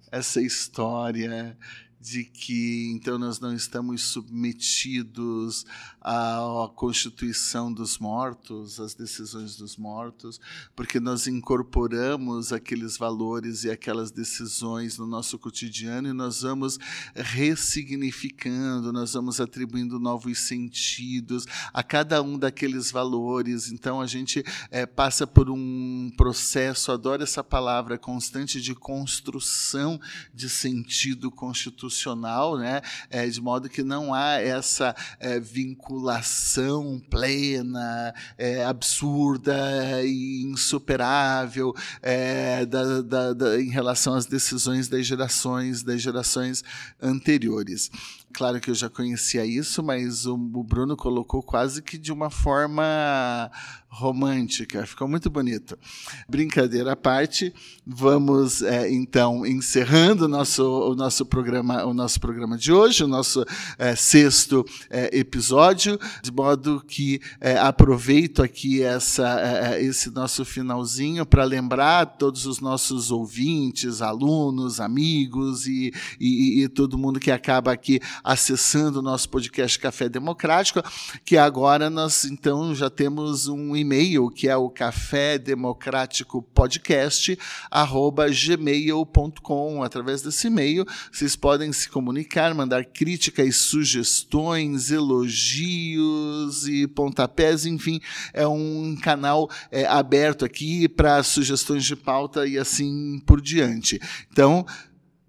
Speaker 1: essa história de que então nós não estamos submetidos à constituição dos mortos, às decisões dos mortos, porque nós incorporamos aqueles valores e aquelas decisões no nosso cotidiano e nós vamos ressignificando, nós vamos atribuindo novos sentidos a cada um daqueles valores. Então a gente é, passa por um processo, adoro essa palavra, constante de construção de sentido constitucional institucional, né? É, de modo que não há essa é, vinculação plena, é, absurda e insuperável é, da, da, da, em relação às decisões das gerações, das gerações anteriores. Claro que eu já conhecia isso, mas o, o Bruno colocou quase que de uma forma romântica. Ficou muito bonito. Brincadeira à parte, vamos é, então encerrando o nosso, o nosso programa, o nosso programa de hoje, o nosso é, sexto é, episódio, de modo que é, aproveito aqui essa, esse nosso finalzinho para lembrar todos os nossos ouvintes, alunos, amigos e, e, e todo mundo que acaba aqui acessando o nosso podcast Café Democrático, que agora nós então já temos um e-mail que é o café democrático podcast arroba gmail.com. Através desse e-mail vocês podem se comunicar, mandar críticas, sugestões, elogios e pontapés, enfim, é um canal é, aberto aqui para sugestões de pauta e assim por diante. Então,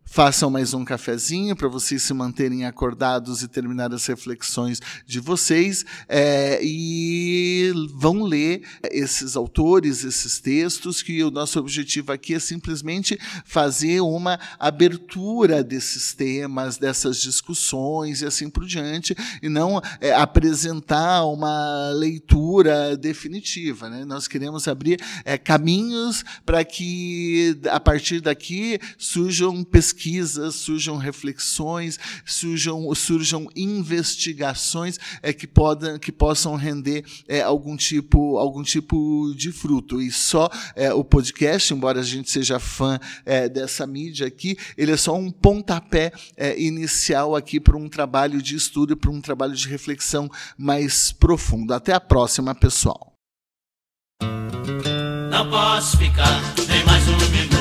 Speaker 1: Façam mais um cafezinho para vocês se manterem acordados e terminar as reflexões de vocês. É, e vão ler esses autores, esses textos, que o nosso objetivo aqui é simplesmente fazer uma abertura desses temas, dessas discussões e assim por diante, e não é, apresentar uma leitura definitiva. Né? Nós queremos abrir é, caminhos para que, a partir daqui, surjam pesquisas pesquisas, surjam reflexões, surjam, surjam investigações é, que, podam, que possam render é, algum, tipo, algum tipo de fruto. E só é, o podcast, embora a gente seja fã é, dessa mídia aqui, ele é só um pontapé é, inicial aqui para um trabalho de estudo e para um trabalho de reflexão mais profundo. Até a próxima, pessoal.
Speaker 3: Não posso ficar nem mais um minuto